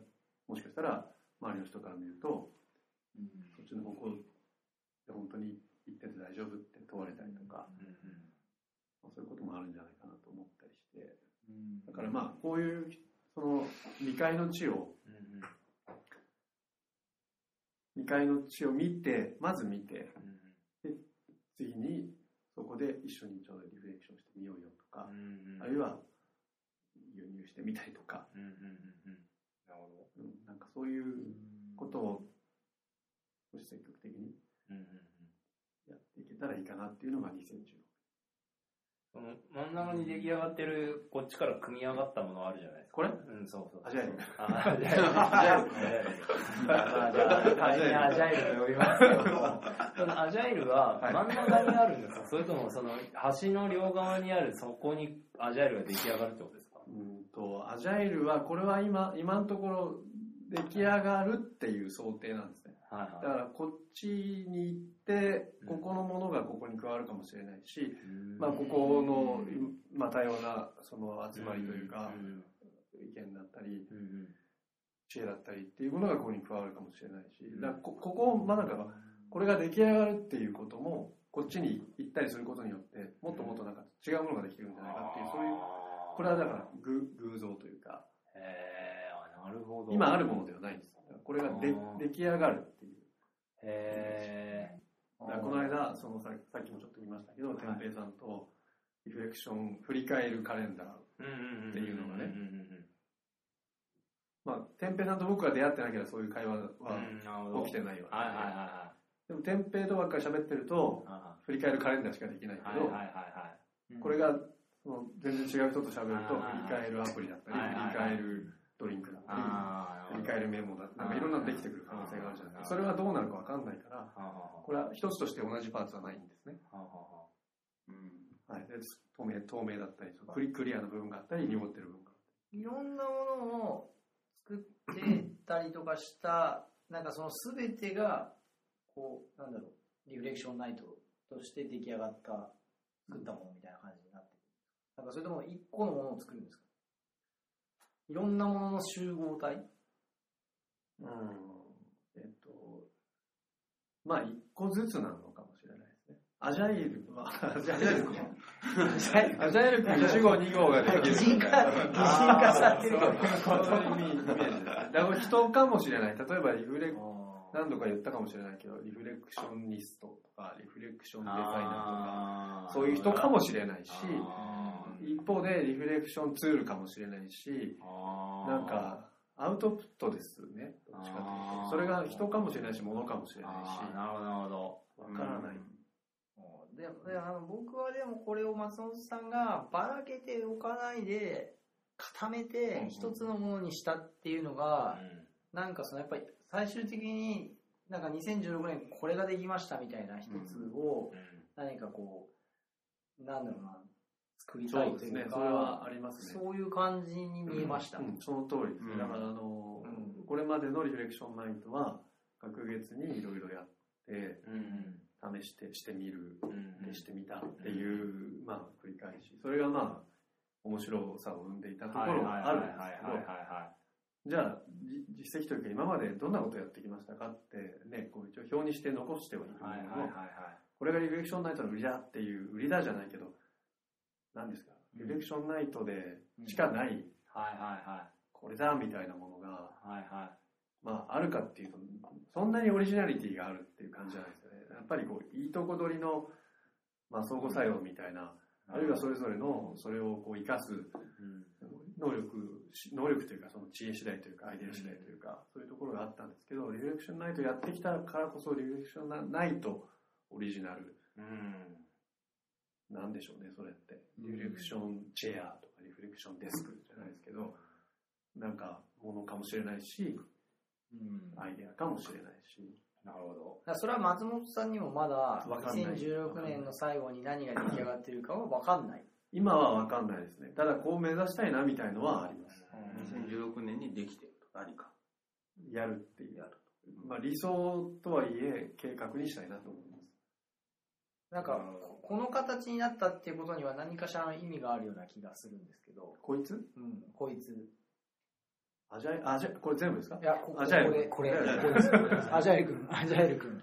もしかしたら、周りの人から見ると、そっちの方向で本当に行ってて大丈夫って問われたりとか、まあそういうこともあるんじゃないかなと思ったりして、だからまあ、こういう、その、未開の地を、未開の地を見て、まず見て、
うん
次に、そこで一緒にちょうどリフレクションしてみようよとか、あるいは、輸入してみたりとか、
なるほど。
うんなんかそういうことを、少し積極的にやっていけたらいいかなっていうのが2016。
その真ん中に出来上がってるこっちから組み上がったものあるじゃないですか。
これ？
うん、そうそう。
アジャイル
あアジャイル。アジャイル。アジャイルと呼びますけども、そのアジャイルは
はい
真ん中にあるんですか、それともその橋の両側にあるそこにアジャイルが出来上がるってことですか？
うんと、アジャイルは、これは今、今のところ、出来上がるっていう想定なんですね。
はいはい。
だからこっちに行って
うん、
ここのものがここに加わるかもしれないし、
うん。
まあここの、まあ多様なその集まりというか
う、ん
意見だったり、知恵だったりっていうものがここに加わるかもしれないし
うん、
だこここ、まあなんか、これが出来上がるっていうことも、こっちに行ったりすることによって、もっともっとなんか違うものができるんじゃないかっていう、そういう、これはだから偶偶像というか、
へえあなるほど。
今あるものではないんです。これがで出来上がるっていう。
へえ
この間、そのささっきもちょっと言いましたけど、天平さんとリフレクション、振り返るカレンダー。っていうのがね。まあ、天平さんと僕が出会ってなければそういう会話は起きてないわけで。でも天平とばっかり喋ってると、
は
振り返るカレンダーしかできないけど、これがその全然違う人と喋ると、
はい
振り返るアプリだったり、振り返るドリンクだったり、
あ
振り返るメモだったり、なんかいろんなのできてくる可能性があるじゃないですか。それはどうなるかわかんないから、これは一つとして同じパーツはないんですね。はい、で透明透明だったりクリ、クリアな部分があったり、濁ってる部分があったり。
いろんなものを作ってたりとかした、なんかその全てが、こう、なんだろう、リフレクションナイトとして出来上がった、作ったものみたいな感じになってくる。なんかそれとも一個のものを作るんですか？いろんなものの集合体？
うんえっと、まあ一個ずつなのかもしれないですね。アジャイルは、アジャイル君アジャイル君1号2号ができる。
擬人化、擬人化されてる
そういう意味イメージです。だから人かもしれない。例えばリフレク、何度か言ったかもしれないけど、リフレクショニストとか、リフレクションデザイナーとか、そういう人かもしれないし、一方でリフレクションツールかもしれないし、なんか、アウトプットですね。どっちかというと。それが人かもしれないし、物かもしれないし、
なるほどなるほど。
わからない。
でであの僕はでもこれを松本さんがばらけておかないで固めて一つのものにしたっていうのが、なんかそのやっぱり最終的になんか2016年これができましたみたいな一つを何かこうなんだろうな作り
そうですね
たいという。か
それはありますね。
そういう感じに見えました、
うん、その通りですね。
うん。
だから、あの、
うん。
これまでのリフレクションナイトは、隔月にいろいろやって、試して、してみる、でしてみたっていう、まあ、繰り返し。それがまあ、面白さを生んでいたところがあるんですけど、じゃあ、じ実績というか、今までどんなことをやってきましたかって、ね、こう一応表にして残してはいるものの、これがリフレクションナイトの売りだっていう、売りだじゃないけど、何ですか、リフレクションナイトでしかない、これだみたいなものが、まあ、あるかっていうと、そんなにオリジナリティがあるっていう感じじゃないですよね。やっぱりこう、いいとこ取りの、まあ、相互作用みたいな、あるいはそれぞれの、それをこう、生かす能力、能力というか、その知恵次第というか、アイデア次第というか、そういうところがあったんですけど、リフレクションナイトやってきたからこそ、リフレクションナイトオリジナル、なんでしょうね、それって。リフレクションチェアとか、リフレクションデスクじゃないですけど、なんか、ものかもしれないし、アイデアかもしれないし、
なるほど。
それは松本さんにもまだ
わかんない。
2016年の最後に何が出来上がってるかは分かんない
今はわかんないですね。ただ、こう目指したいなみたいのはあります。
2016年にできてると何か。
やるっていう。まあ、理想とはいえ、計画にしたいなと思います。
なんかここの形になったっていうことには何かしらの意味があるような気がするんですけど、
こいつ？
うん、こいつい
アジャイアジャこれ全部ですか？
やここ
アジャイル
これこれ
アジャイル
君アジャイル君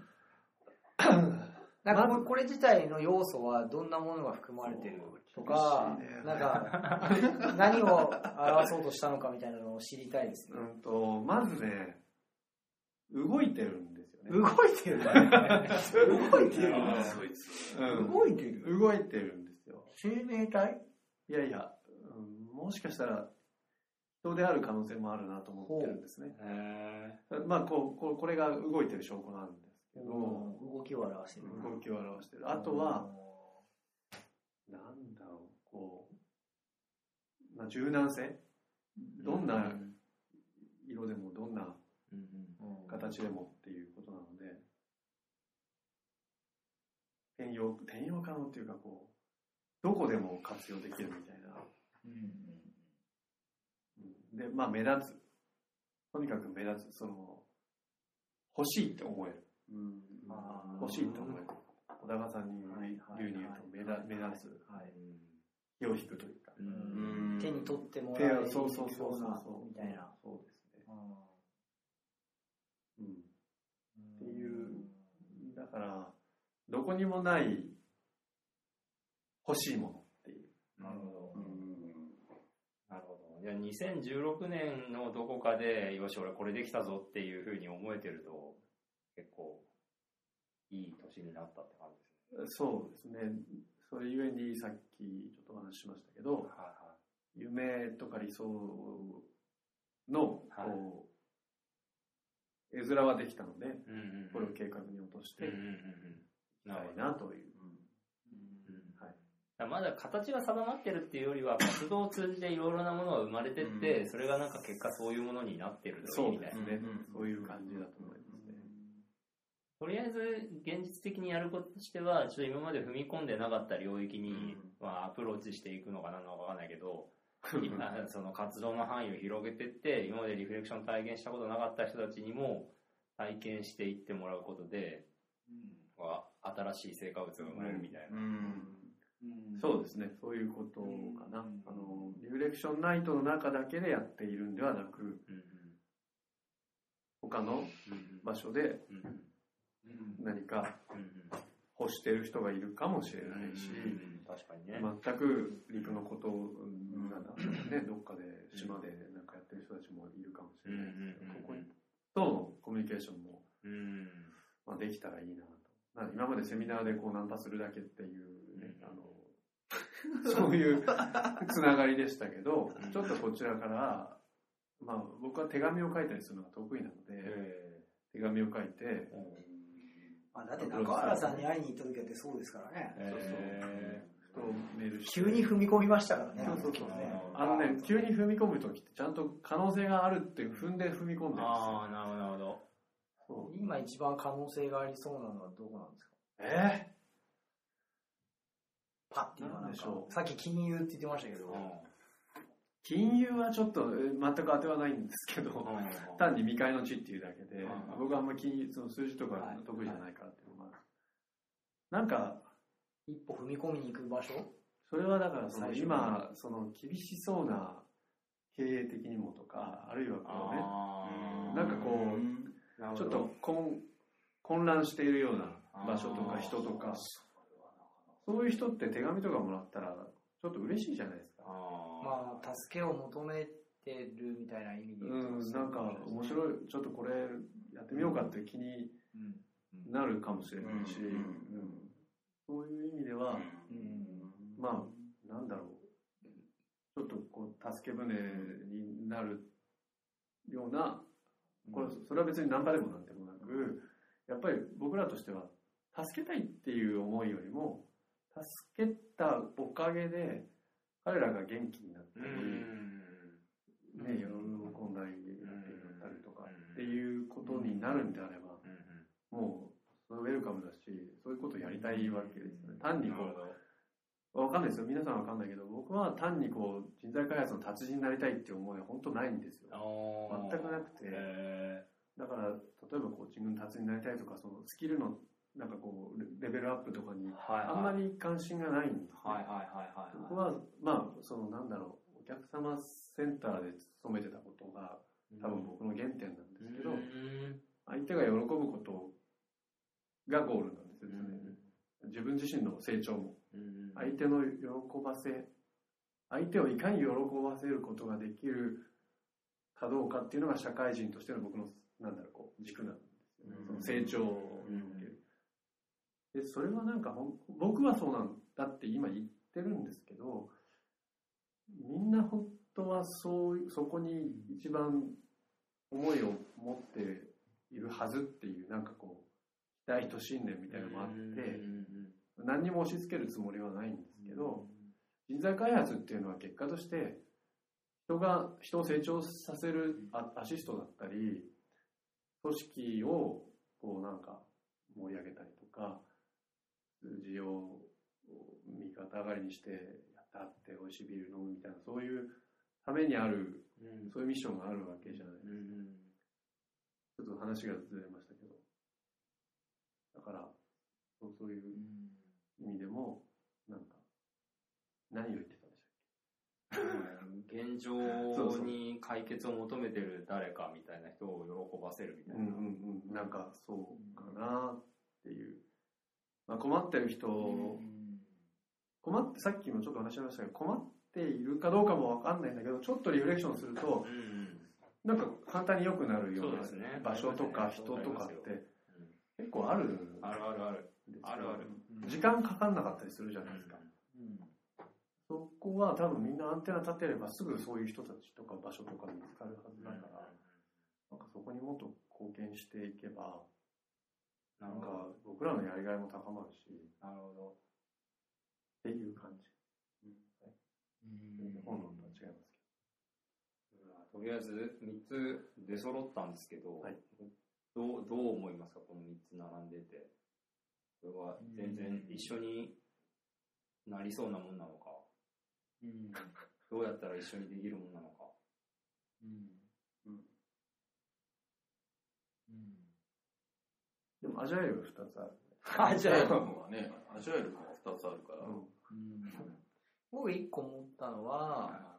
なんかこれこれ自体の要素はどんなものが含まれてるとか、なんか 何を表そうとしたのかみたいなのを知りたいですね。
うんと、まずね、動いてるんですよね。
動いてるね。動いてる動いてる
動いてるんですよ。
生命体？
いやいや、うんもしかしたら人である可能性もあるなと思ってるんですね。まあこうこう、これが動いてる証拠なんですけど、
動きを表してる。
動きを表してる。あとは、なんだろう、こう、まあ、柔軟性どんな色でもどんな
うん、
形でもっていうことなので、転用、転用可能っていうかこう、どこでも活用できるみたいな。で、まあ目立つ。とにかく目立つ、その、欲しいって思える。
うん
あー
欲しいって思える。小高さんに
はいはい
牛乳と目立目立つ、
はい
気を引くというか。
ん
手に取っても
手
らえる
をそうそうそうそう。
みたいな。
そうですね。
あ
うん。
ー
っていうだから、どこにもない欲しいものっていう。
なるほど。
うん
なるほど。じゃあ2016年のどこかで、よし、俺これできたぞっていうふうに思えてると、結構、いい年になったって感じですね。
そうですね。それゆえにさっきちょっとお話ししましたけど、
はいは
夢とか理想の、
はい
こう、絵面はできたので、
い。うんうんうん。
これを計画に落としていきたい。なという。
まだ形が定まってるっていうよりは、活動を通じていろいろなものが生まれてって、
うん
それがなんか結果そういうものになってるみたいな。
ですね
うん。
そういう感じだと思いますね。
とりあえず、現実的にやることとしては、ちょっと今まで踏み込んでなかった領域に、まあ、アプローチしていくのかなのかわかんないけど、今その活動の範囲を広げていって、今までリフレクション体験したことなかった人たちにも体験していってもらうことで、まあ新しい成果物が生まれるみたいな。
そうですね。そういうことかな。あの、リフレクションナイトの中だけでやっているんではなく、
うん
他の
うんうん。
場所で
うん
何か
うん
欲してる人がいるかもしれないし、
うん確かにね。
全く陸のことを、なんだろうね、どっかで島でなんかやってる人たちもいるかもしれないですけど、ここにとのコミュニケーションも、
うん。
まあ、できたらいいなと。な今までセミナーでこうナンパするだけっていうね、
うん。
あの、そういうつながりでしたけど
うん、
ちょっとこちらから、まあ僕は手紙を書いたりするのが得意なので、
え
手紙を書いて、
ー
まあ、だって中原さんに会いに行った時だってそうですからね。
え
ー。ルして
急に踏み込みましたからね。
そうそう。そう
あの時ね。
あのね、急に踏み込むときってちゃんと可能性があるって踏んで踏み込んでるんです。よ。
ああ、なるほど、なるほど。
そう。
今一番可能性がありそうなのはどこなんですか？
え
パッて今なんか
なんでしょう。
さっき金融って言ってましたけど、
金融はちょっとえ全く当てはないんですけど、単に未開の地っていうだけで
うん、
僕はあんま金融、その数字とか
はい
得意じゃないからっていうのが、なんか、
一歩踏み込みに行く場所？
それはだからその。今、その厳しそうな経営的にもとか、あるいはこうね、なんかこうちょっと混混乱しているような場所とか人とか、そういう人って手紙とかもらったら、ちょっと嬉しいじゃないですか。
あ
まあ、助けを求めてるみたいな意味で言うと
うん、なんか面
い。
白い、ちょっとこれやってみようかって気に
うん
なるかもしれないし、
うん
うんそういう意味では、
うん。
まあ、なんだろう、ちょっとこう、助け舟になるような、これ、それは別に何かでもなんでもなく、やっぱり僕らとしては、助けたいっていう思いよりも、助けたおかげで、彼らが元気になった
う
り、
ん。
ね、喜ん。だり、ってなったりとか、っていうことになるんであれば、もう、ウェルカムだし、そういうことをやりたいわけですよね。単にこう、わかんないですよ。皆さんわかんないけど、僕は単にこう、人材開発の達人になりたいっていう思いは本当ないんですよ。全くなくて、
へ
だから、例えばコーチングの達人になりたいとか、そのスキルの、なんかこう、レレベルアップとかに、あんまり関心がないんで。
はいはいはいはい
僕は、まあ、そのなんだろう、お客様センターで勤めてたことが、多分僕の原点なんですけど、相手が喜ぶことがゴールなんですよね。自分自身の成長も。相手の喜ばせ、相手をいかに喜ばせることができるかどうかっていうのが社会人としての僕の、なんだろう、こう、軸なんですよね。その成長。で、それはなんか僕はそうなんだって今言ってるんですけど、みんな本当はそう、そこに一番思いを持っているはずっていう、なんかこう、期待と信念みたいなのもあって、何にも押し付けるつもりはないんですけど、人材開発っていうのは結果として、人が、人を成長させるアアシストだったり、組織をこうなんか盛り上げたりとか、数字を右肩上がりにして、やったって美味しいビール飲むみたいな、そういうためにある、そういうミッションがあるわけじゃないですか。ちょっと話がずれましたけど、だから、そうそういう意味でも、なんか、何を言ってたんでしたっ
現状に解決を求めてる誰かみたいな人を喜ばせるみたいな。
けうんうんうん、なんかそうかなっていう。まあ、困ってる人、困って、さっきもちょっと話しましたけど、困っているかどうかもわかんないんだけど、ちょっとリフレクションすると、
うん。
なんか簡単に良くなるような場所とか人とかって結構ある
あるあるある。あるある。
時間かかんなかったりするじゃないですか。そこは多分みんなアンテナ立てればすぐそういう人たちとか場所とか見つかるはずだから、なんかそこにもっと貢献していけば、なんか僕らのやりがいも高まるし、
なるほど。
っていう感じ。全然本論とは違います
とりあえず3つ出揃ったんですけど、
はい
どうどう思いますか、この3つ並んでて。これは全然一緒になりそうなもんなのか、どうやったら一緒にできるもんなのか。
けど。でもアジャイルが2つある。
あじゃあ
はね、アジャイルが2つあるから、
僕一個思ったのは、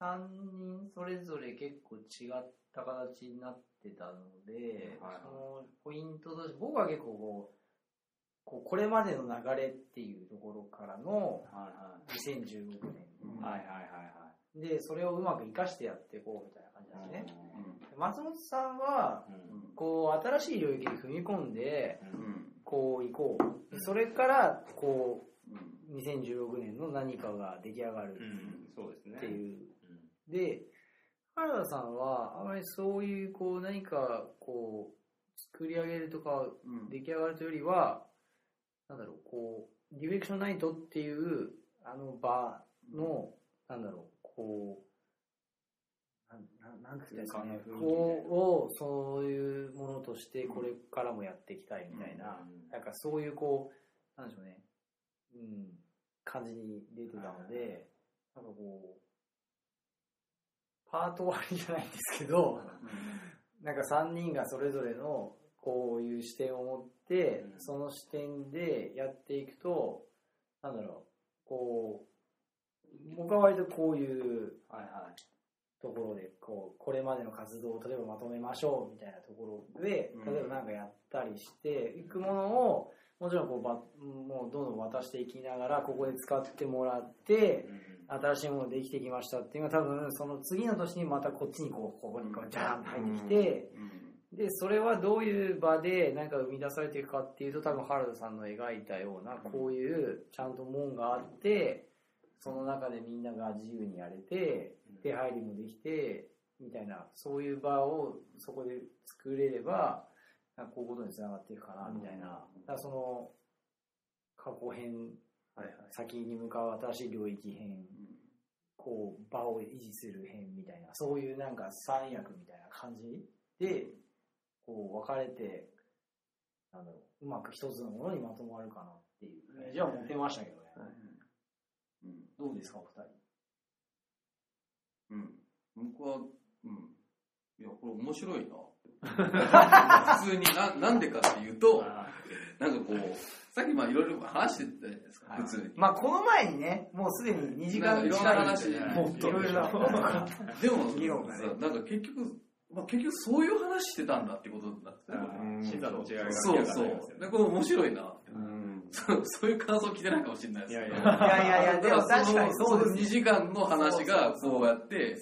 3人それぞれ結構違った形になってたので、
はいはい
そのポイントとして、僕は結構こう、こうこれまでの流れっていうところからの
はい
2016年。
はい。はいはいは
で、それをうまく活かしてやっていこうみたいな感じなん
い
ですね。
はい。
松本さんは、
うん。
こう、新しい領域に踏み込んで、
うん。
こう行こう。それから、こう、2016年の何かが出来上がる。
うん。そうですね。
っていう。
うん。
で、原田さんは、あまりそういう、こう、何か、こう、作り上げるとか、出来上がるというよりは、なんだろう、こう、ディレクションナイトっていう、あの場の、なんだろう、こう、なん、ていうんですかね、こうを、そういうものとして、これからもやっていきたいみたいな、
うん。
なんかそういう、こう、なんでしょうね、うん、感じに出てたので、なんかこう、パート割りじゃないんですけど、なんか3人がそれぞれのこういう視点を持って、
うん。
その視点でやっていくと、なんだろう、こう、僕は割とこういう
はいはい。
ところで、こう、これまでの活動を例えばまとめましょうみたいなところで、
うん。
例えばなんかやったりしていくものを、もちろんこうば、もうどんどん渡していきながら、ここで使ってもらって、新しいものできてきましたっていうのが多分その次の年にまたこっちにこうここにこうジャーンと入ってきて、でそれはどういう場で何か生み出されていくかっていうと多分原田さんの描いたようなこういうちゃんと門があってその中でみんなが自由にやれて出入りもできてみたいなそういう場をそこで作れればなんかこういうことにつながっていくかなみたいな。だからその過去編。先に向かう新しい領域編こう場を維持する編みたいなそういうなんか三役みたいな感じでこう分かれてなんだろううまく一つのものにまとまるかなっていう。イメージは持ってましたけどね、どうですかお二人？
うん。僕は、うん。いや、これ面白いなって。普通にな、なんでかっていうと、なんかこう、さっきまあいろいろ話してたじゃないですか、普通に。
まあこの前にねもうすでに2時間
いろんな話
もっと。いろいろ。な
でも、
議論がね。
さなんか結局、まあ、結局そういう話してたんだってことになって
うん。
審査の違いが
そうそう。で、これ面白いなって。
うん
そうそういう感想聞いてないかもしれないですけど。
いやい
いやいやでも確かにそうです
2時間の話がこうやって、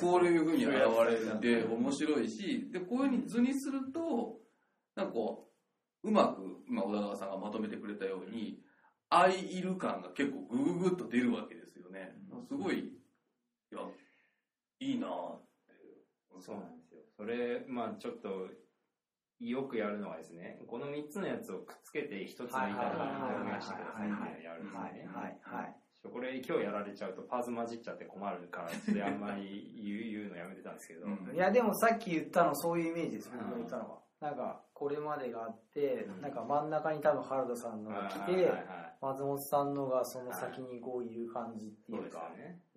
こういうふうに現れるんで面白いし、で、こういうふうに図にすると、なんかこう、うまく、今小田川さんがまとめてくれたように、愛いる感が結構グググッと出るわけですよね。すごい、いや、いいなぁって。
そうなんですよ。それ、まあちょっと、よくやるのはですね、この3つのやつをくっつけて1つの板に表現してください。っていうのをやるんです
はい
ね。これ今日やられちゃうとパーツ混じっちゃって困るから、それあんまり言う 言うのやめてたんですけど、
うん。
いやでもさっき言ったのそういうイメージです僕が
うん。
言ったのは。なんかこれまでがあって
うん。
なんか真ん中に多分原田さんのが来
はい
て松本さんのがその先にこういる感じっていううか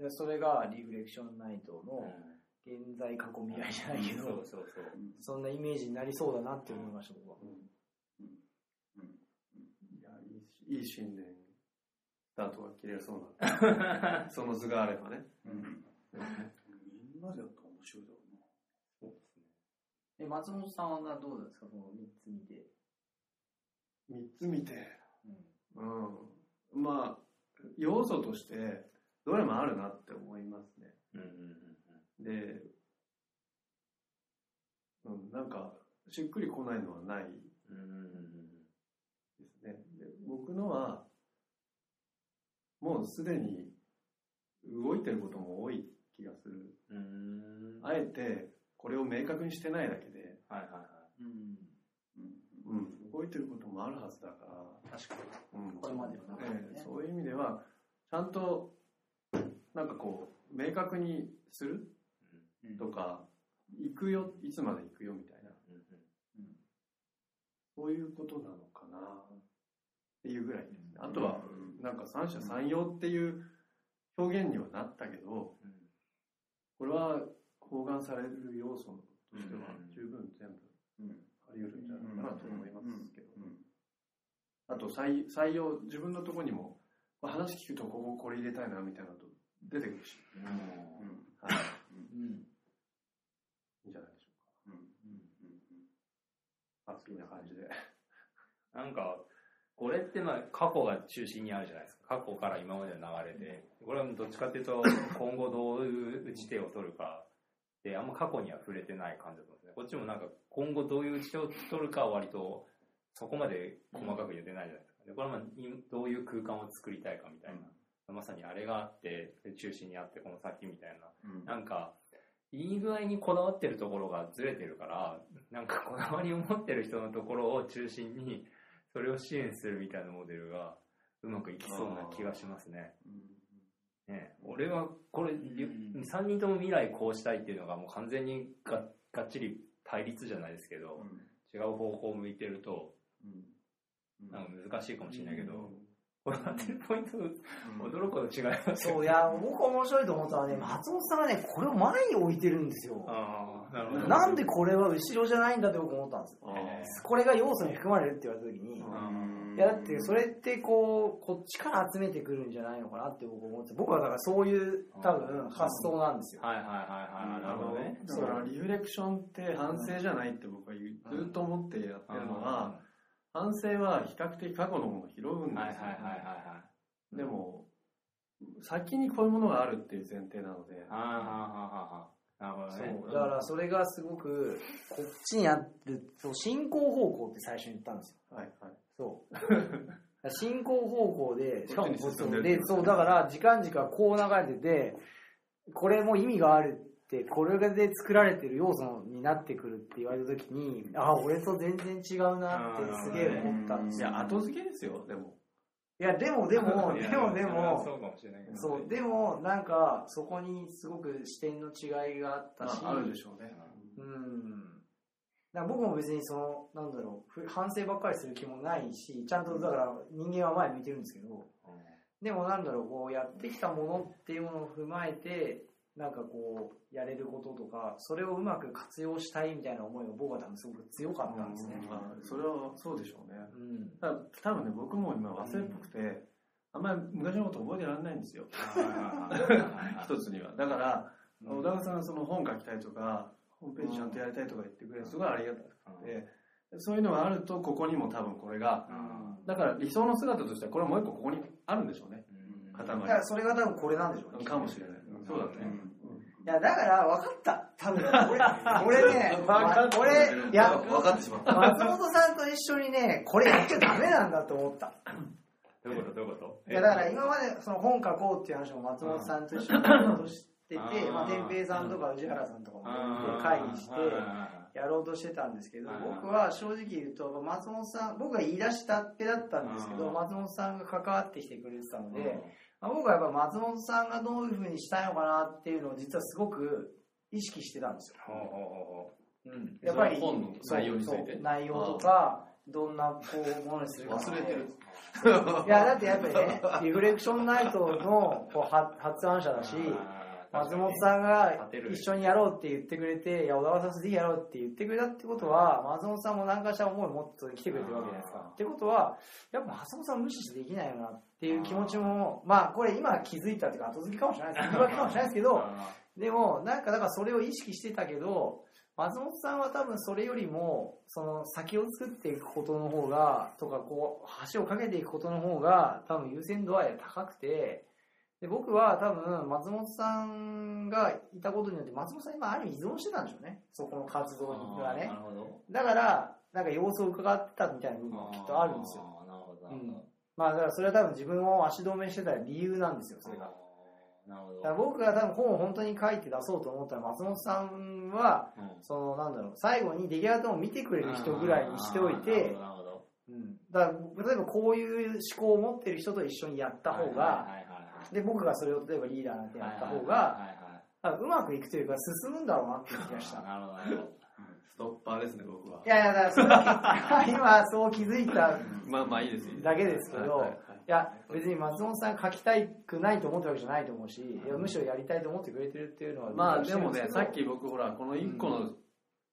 それがリフレクションナイトの現在過去未来じゃないけど、
そうそうそう。
そんなイメージになりそうだなって思いました、僕は。
いや、いいし、いい新年、スタートが切れそうな。その図があればね。
うんみんなでやったら面白いだろうな。
そうですね。
え、松本さんはどうですか、その3つ見て。
三つ見て。うん。まあ、要素として、どれもあるなって思いますね。
うんうんうん
で、うん、なんか、しっくりこないのはないですね。で僕のは、もうすでに動いてることも多い気がする。あえて、これを明確にしてないだけで、
はいはいは
うん。
うん、動いてることもあるはずだから、
確かに。
うん
これまでの中でね
ええそういう意味では、ちゃんと、なんかこう、明確にするとか、行くよ、いつまで行くよみたいな、そういうことなのかな。っていうぐらいですね。あとは、なんか三者三様っていう表現にはなったけど、これは包含される要素としては
うん。
十分全部
うん。
あり得るんじゃないかなと思いますけど。あと採採用、自分のところにも、まあ話聞くとこここれ入れたいなみたいなのと出てくるし、
うん。
はい、
うん。
んじゃないでしょ
うんうん
うか。ハッピーな感じで。
なんか、これってまあ過去が中心にあるじゃないですか。過去から今までの流れで。これはどっちかっていうと、今後どういう打ち手を取るか。で、あんま過去には触れてない感じだと思うんですね。こっちもなんか今後どういう打ち手を取るかは割とそこまで細かく言ってないじゃないですか。でこれはまあいどういう空間を作りたいかみたいな。まさにあれがあって、で中心にあって、この先みたいな。
うん
なんか、いい具合にこだわってるところがずれてるから、なんかこだわりを持ってる人のところを中心に、それを支援するみたいなモデルがうまくいきそうな気がしますね。ね。俺はこれ、3人とも未来こうしたいっていうのがもう完全にががっちり対立じゃないですけど、違う方向を向いてると、なんか難しいかもしれないけど、これ当てるポイント、驚くほど違いますよ
そう、いや、僕面白いと思ったのはね、松本さんがね、これを前に置いてるんですよ。
ああ、なるほど。
なんでこれは後ろじゃないんだって僕思ったんですよ。
え
これが要素に含まれるって言われた時に、いやだってそれってこう、こっちから集めてくるんじゃないのかなって僕思って、僕はだからそういう多分発想なんですよ。
はいはいはいはい、なるほどね。
だからリフレクションって反省じゃないって僕は言うずっと思ってやってるのは、反省は比較的過去のものを拾うんですよ、
はいはいはいは
でも先にこういうものがあるっていう前提なので。
いはい。ああ、はあはあはあ。なるほどね。
そう。だからそれがすごくこっちにあるそう進行方向って最初に言ったんですよ。
はいはい。
そう。進行方向でしかも
こっちで
そうだから時間軸がこう流れててこれも意味がある。ってこれで作られてる要素になってくるって言われた時にああ俺と全然違うなってすげえ思ったんですよ。
いや後付けですよでも。
いやでもでもでもでも
そうかもしれないけど。
そうでもなんかそこにすごく視点の違いがあったし、
まあ、あるでしょうね。
うん。だ僕も別にその、なんだろう、ふ反省ばっかりする気もないし、ちゃんとだから人間は前向いてるんですけど、でもなんだろう、こうやってきたものっていうものを踏まえて、なんかこう、やれることとか、それをうまく活用したいみたいな思いが僕は多分すごく強かったんですね。
まあそれはそうでしょうね。
うん。
た多分ね僕も今忘れっぽくて、あんまり昔のこと覚えてられないんですよ。一つには。だから小田さんその本書きたいとかホームページちゃんとやりたいとか言ってくれるすごいありがたくてそういうのがあるとここにも多分これがだから理想の姿としてはこれはもう一個ここにあるんでしょうね。塊。
だからそれが多分これなんでしょうね。
かもしれないそうだね。
いや、だから分かった。多分。俺、俺ね、俺、いや、
分かってしまった。
松本さんと一緒にね、これやっちゃダメなんだと思った。
どういうこと？どういうこと？
いや、だから今までその本書こうっていう話も松本さんと一緒にやろうとしてて、
うん。
まあ、天平さんとか宇治原さんとかも
うん。
会議して
うん。
やろうとしてたんですけど
うん、
僕は正直言うと、松本さん、僕が言い出したっぺだったんですけど、
うん。
松本さんが関わってきてくれてたので、まあ僕はやっぱ松本さんがどういうふうにしたいのかなっていうのを実はすごく意識してたんですよ。
ほう
ん、やっぱり
本の内容について。
内容とかどんなこうものにするか。
忘れてる。
いやだってやっぱりねリフレクションナイトのこうは発案者だし
う
松本さんが一緒にやろうって言ってくれて、いや、小田原さんとぜひやろうって言ってくれたってことは、松本さんも何かしら思いを持って来てくれてるわけじゃないですか。ってことは、やっぱ松本さん無視してできないよなっていう気持ちも、まあこれ今気づいたっていうか後付けかもしれないです。言い訳かもしれないですけど、でも、なんかだからそれを意識してたけど、松本さんは多分それよりも、その先を作っていくことの方が、とかこう、橋を架けていくことの方が、多分優先度合いが高くて、で僕は多分松本さんがいたことによって、松本さん今ある意味依存してたんでしょうね。そこの活動がね
な。るほど。
だから、なんか様子を伺ってたみたいな部分はきっとあるんですよ。
なるほど。
まあだからそれは多分自分を足止めしてた理由なんですよ、それが。
なるほど。
だから僕が多分本を本当に書いて出そうと思ったら松本さんは
うん
そのなんだろう最後に出来上がったのを見てくれる人ぐらいにしておいて、
なるほど。
うん、だから例えばこういう思考を持ってる人と一緒にやった方が、
はいはいはい
で僕がそれを例えばリーダーなんてやった方が、うまくいくというか進むんだろうなって気がした。
なるほど、なるほど。
ストッパーですね、僕は。
いやいや、だから 今そう気づいた
まあまあいいです。
だけですけど
はい
や、別に松本さん書きたくないと思ってるわけじゃないと思うし、いやむしろやりたいと思ってくれてるっていうのは
まあでもね、さっき僕ほら、この1個の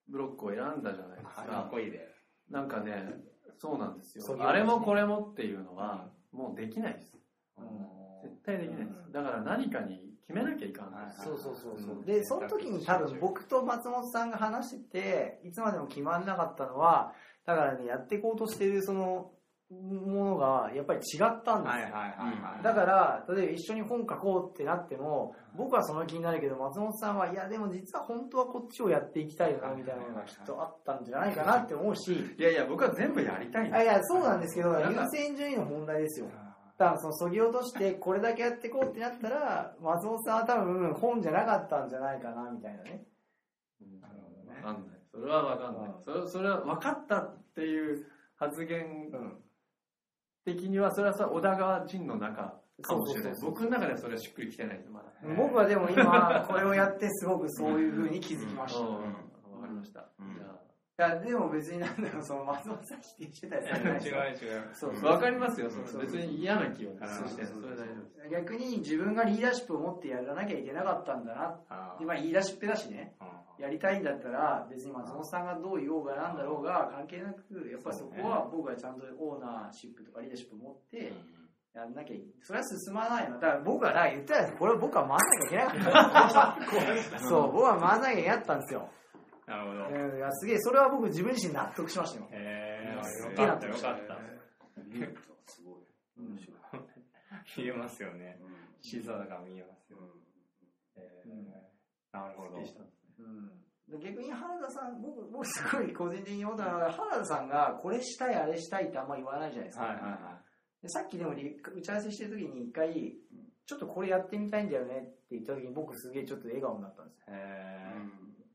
ブロックを選んだじゃないです
かっ
か。
こいいで。
なんかね、そうなんですよあれもこれもっていうのは、もうできないです。
うん
絶対できないです。だから何かに決めなきゃいかん。ない。
そうそうそうそう、
うん。
でその時に多分僕と松本さんが話してていつまでも決まんなかったのはだからねやっていこうとしてるそのものがやっぱり違ったんですよ、
はいはいはいはい。
だから例えば一緒に本書こうってなっても僕はその気になるけど松本さんはいやでも実は本当はこっちをやっていきたいよなみたいなのがきっとあったんじゃないかなって思うし。
いやいや、僕は全部やりたいんです
あいやそうなんですけど優先順位の問題ですよ多分そのそぎ落としてこれだけやっていこうってなったら松本さんは多分本じゃなかったんじゃないかなみたいなね
わかんない。それはわかんない。それそれは分かったっていう発言
うん
的には、それはさ、小田川陣の中かもしれない。僕の中ではそれはしっくりきてないです、まだ。
僕はでも今これをやってすごくそういう風に気づきました、
うん
い
わかりました。
うん
じゃ
やでも別になんだろうその松本さん否定してたりされないですよ
違う。
そう
あわかりますよ。
そ
別に嫌な気は
そう
してそれ大丈夫です。
逆に自分がリーダーシップを持ってやらなきゃいけなかったんだな。
あ
でまあ言い出しっぺだしね。
ー
やりたいんだったら別に松本さんがどう言おうがなんだろうが関係なくやっぱそこは僕はちゃんとオーナーシップとかリーダーシップを持ってやんなきゃいそれは進まないの。だから僕はだから言ったらこれを僕は回らなきゃいけなかった。そう僕は回らなきゃいけなかったんですよ
なるほど。
うんいやすげえそれは僕自分自身納得しましたよ
へ
えなって
かったよかった。
すごい。面白い。
見えますよね。
うん
静かが見えますよ。なるほど。
うん、で逆に原田さん僕僕すごい個人的に思ったのは原田さんがこれしたいあれしたいってあんま言わないじゃないですか、
はいはいは
でさっきでもリ打ち合わせしてる時に一回ちょっとこれやってみたいんだよねって言った時に僕すげえちょっと笑顔になったんですよ
い。へ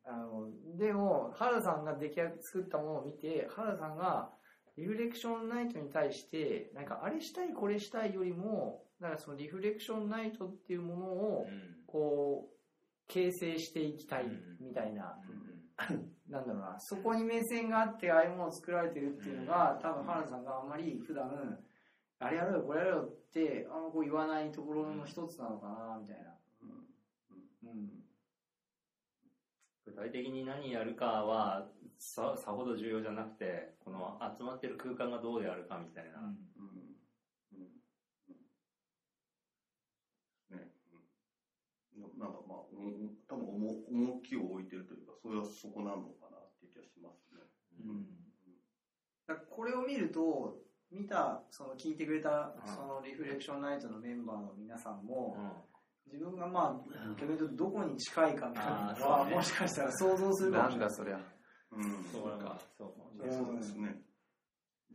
あのでも原田さんが出来上作ったものを見て原田さんがリフレクションナイトに対してなんかあれしたいこれしたいよりもなんかそのリフレクションナイトっていうもの
ー
を
うん。
こう形成していきたい
うん。
みたいな、
うん。
なんだろうな。そこに目線があってああいうものを作られてるっていうのが多分原田さんがあんまり普段あれやろうよこれやろうよってあんまこう言わないところの一つなのかなみたいな、うん
具体的に何やるかはささほど重要じゃなくてこの集まってる空間がどうであるかみたいな、
うん。うん。ねうん。なん。かまあうん。多分重重きを置いてるというかそれはそこなのかなっていう気がしますね。
だからこれを見ると見たその聞いてくれた
うん。
そのリフレクションナイトのメンバーの皆さんも
うん
自分がまあ逆に言うとどこに近いかみたいなはもしかしたら想像するかもしれない
なんだそりゃ。
うん
そうかそう
ですね。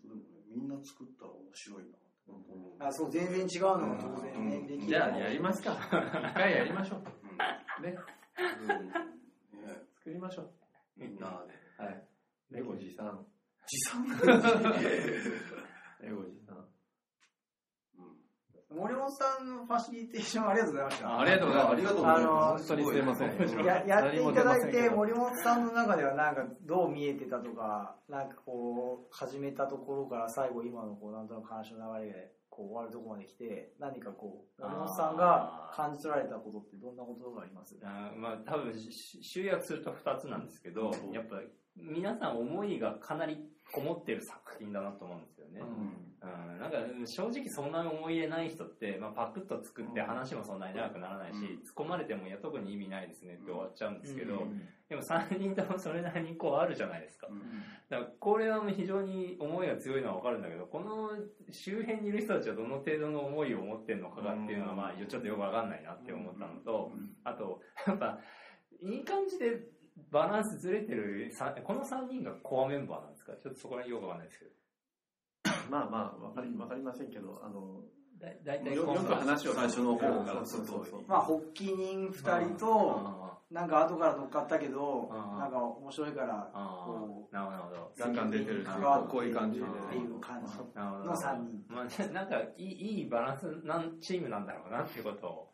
でもねみんな作ったら面白いな。
あそう全然違うのが当然ね、
うん
できる
じゃあやりますか。一回やりましょう。
うん
ね。
うんね
作りましょう。
みんなで。
はい。レゴ持参。
持参
レゴ持参。
森本さんのファシリテーションありがとうございました。
ありがとうございます。
ありがとうございます。
本当にすいません。
ややっていただいて森本さんの中ではなんかどう見えてたとかなんかこう始めたところから最後今のこうなんとなく話の流れでこう終わるとこまで来て、何かこう、山本さんが感じ取られたことってどんなことがあります？
あーまあ多分し集約すると2つなんですけど、やっぱ皆さん思いがかなりこもってる作品だなと思うんですよね。うん、なんか正直そんなに思い入れない人って、まあ、パクッと作って話もそんなに長くならないし、突っ込まれてもいや特に意味ないですねって終わっちゃうんですけど、でも3人ともそれなりにこうあるじゃないですか。だからこれは非常に思いが強いのはわかるんだけど、この周辺にいる人たちはどの程度の思いを持ってるのかがっていうのは、まあちょっとよくわかんないなって思ったのと、あと、やっぱ、いい感じでバランスずれてるさ、この3人がコアメンバーなんですか？ちょっとそこら辺よくわかんないですけど。
まあまあ、わかり、わかりませんけど、あの、
だだいたい
よよく話を
最初の方から
そうそう。そう
まあ、発起人2人と、なんか後から乗っかったけど、
うん
なんか面白いから、
あ
こ
あ、なるほどなるほど。
ガンガン出てるし
関わって
こういう感じで。
っていう感じ
なるほど。
の3人。
まあ、なんかいいいいバランスなんチームなんだろうなっていうことを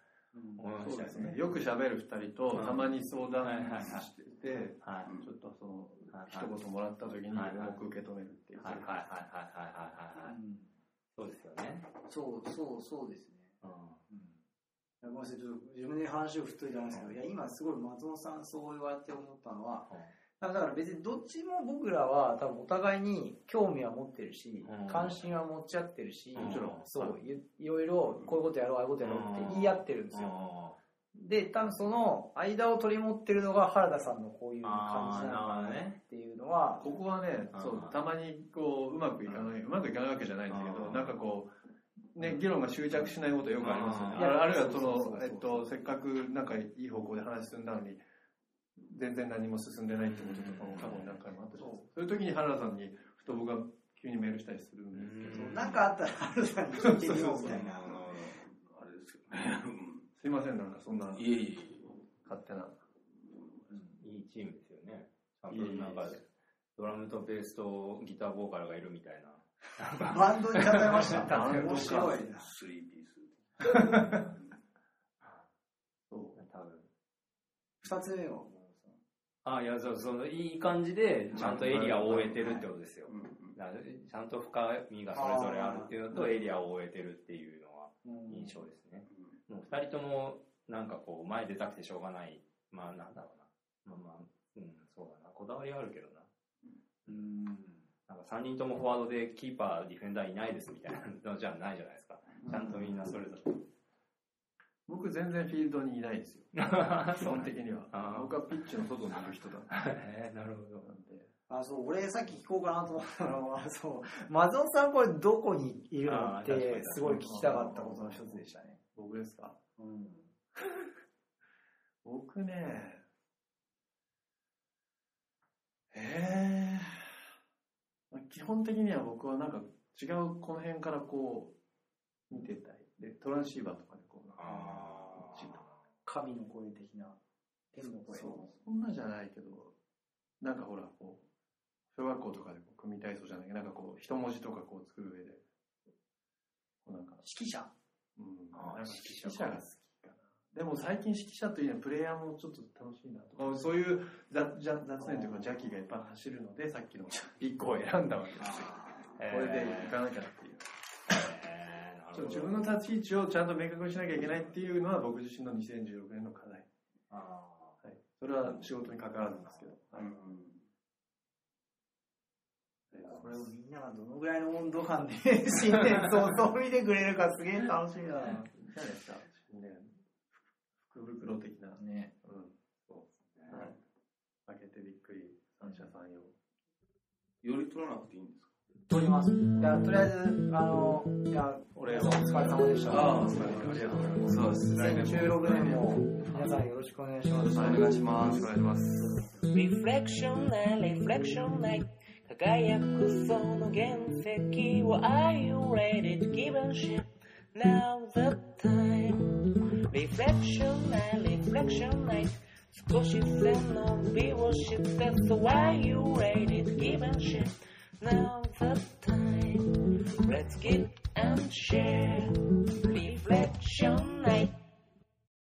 思いましたよね。
よく喋る二人と、
うん。
たまに相談
はいはいはい。
してて、
はい。
ちょっとその、
はい。
一言もらった時に重く受け止めるっていう。
はい。はい。はい。はい。はい。はい。はい。そうですよね。
そう、そう、そうですね。
うん。
ごめんなさい、ちょっと自分で話を振っといたんですけど、いや、今すごい松本さんそう言われて思ったのは、だから別にどっちも僕らは多分お互いに興味は持ってるし、
うん。
関心は持ち合ってるし、
もちろん。
そう、いいろいろこういうことやろう、ああいうことやろうって言い合ってるんですよ。で、多分その間を取り持ってるのが原田さんのこういう感じなのかなっていうのは、
ここはね、そう
うん、
たまにこう、うまくいかない、うまくいかないわけじゃないんですけど、
うん。
なんかこう、ね、議論が執着しないことよくありますよね。
うん。
ああるいはその、えっと、せっかくなんかいい方向で話進んだのに、全然何も進んでないってこととかも過去に何回もあったし、そういう時に原田さんに、ふと僕が急にメールしたりするんですけど、
なんかあったら原田さんに聞いてみようみたいな。
あれですよね。
すいません、なんかそんな
うんいえいえ。
勝手な。
いいチームですよね。ちゃんとなんか、ドラムとベースとギターボーカルがいるみたいな。
バンドに例えました。面白いな。
スリーピース。
そう。
多分。
二つ目は、
あ、いや、そう、その、いい感じで、ちゃんとエリアを終えてるってことですよ。ちゃんと深みがそれぞれあるっていうのと、エリアを終えてるっていうのは印象ですね。もう二人とも、なんかこう、前出たくてしょうがない。まあ、なんだろうな。まあまあ、うん、そうだな。こだわりはあるけどな。
うん。
なんか3人ともフォワードでキーパー、ディフェンダーいないですみたいなのじゃないじゃないですか。ちゃんとみんなそれぞれ。
僕全然フィールドにいないですよ。基本的には僕はピッチの外にいる人だった
えーなるほど。
んで。
あ、そう、俺さっき聞こうかなと思ったのは、そう、松尾さんこれどこにいるのって、すごい聞きたかったことの一つでしたね。
僕ですか？
うん。
僕ね、ええ基本的には僕はなんか違うこの辺からこう見てたい。で、トランシーバーとかで
神の声的な、天の声。
そう、そんなじゃないけど、なんかほら、こう、小学校とかでこう組体操じゃないけど、なんかこう、一文字とかこう作る上で、こうなんか、
指揮者。
うん、なんか
指揮者。
指揮者が好きかな。でも最近指揮者というのはプレイヤーもちょっと楽しいなと。か、そういう雑雑雑念というか邪気がいっぱい走るので、さっきの一個を選んだわけですよ。これでいかなきゃってちょ自分の立ち位置をちゃんと明確にしなきゃいけないっていうのは僕自身の2016年の課題。
あ
はい。それは仕事に関わらずですけど。はい
これをみんながどのぐらいの温度感で新年早々見てくれるかすげえ楽しみだな。
いいじゃないですか。ね、福袋的な。
ね。
うん。そう。はい。開けてびっくり、三者三様。
より取らなくていいんですか
とりあえず、あの、じゃ
あ、
お疲れ様でした。
ああ、お疲れ様でした。ありがとうございます。そうで
す。年も、皆さんよろしくお願いします。
よろしくお願いします。
お願いします。
リフレクションなリフレクションナイト。輝くその原石を Are you ready to give a shit? Now the time リフレクション、ナイトな Reflection 少し背伸びをして So are you ready to give a shit? now the time. Let's give and share reflection night.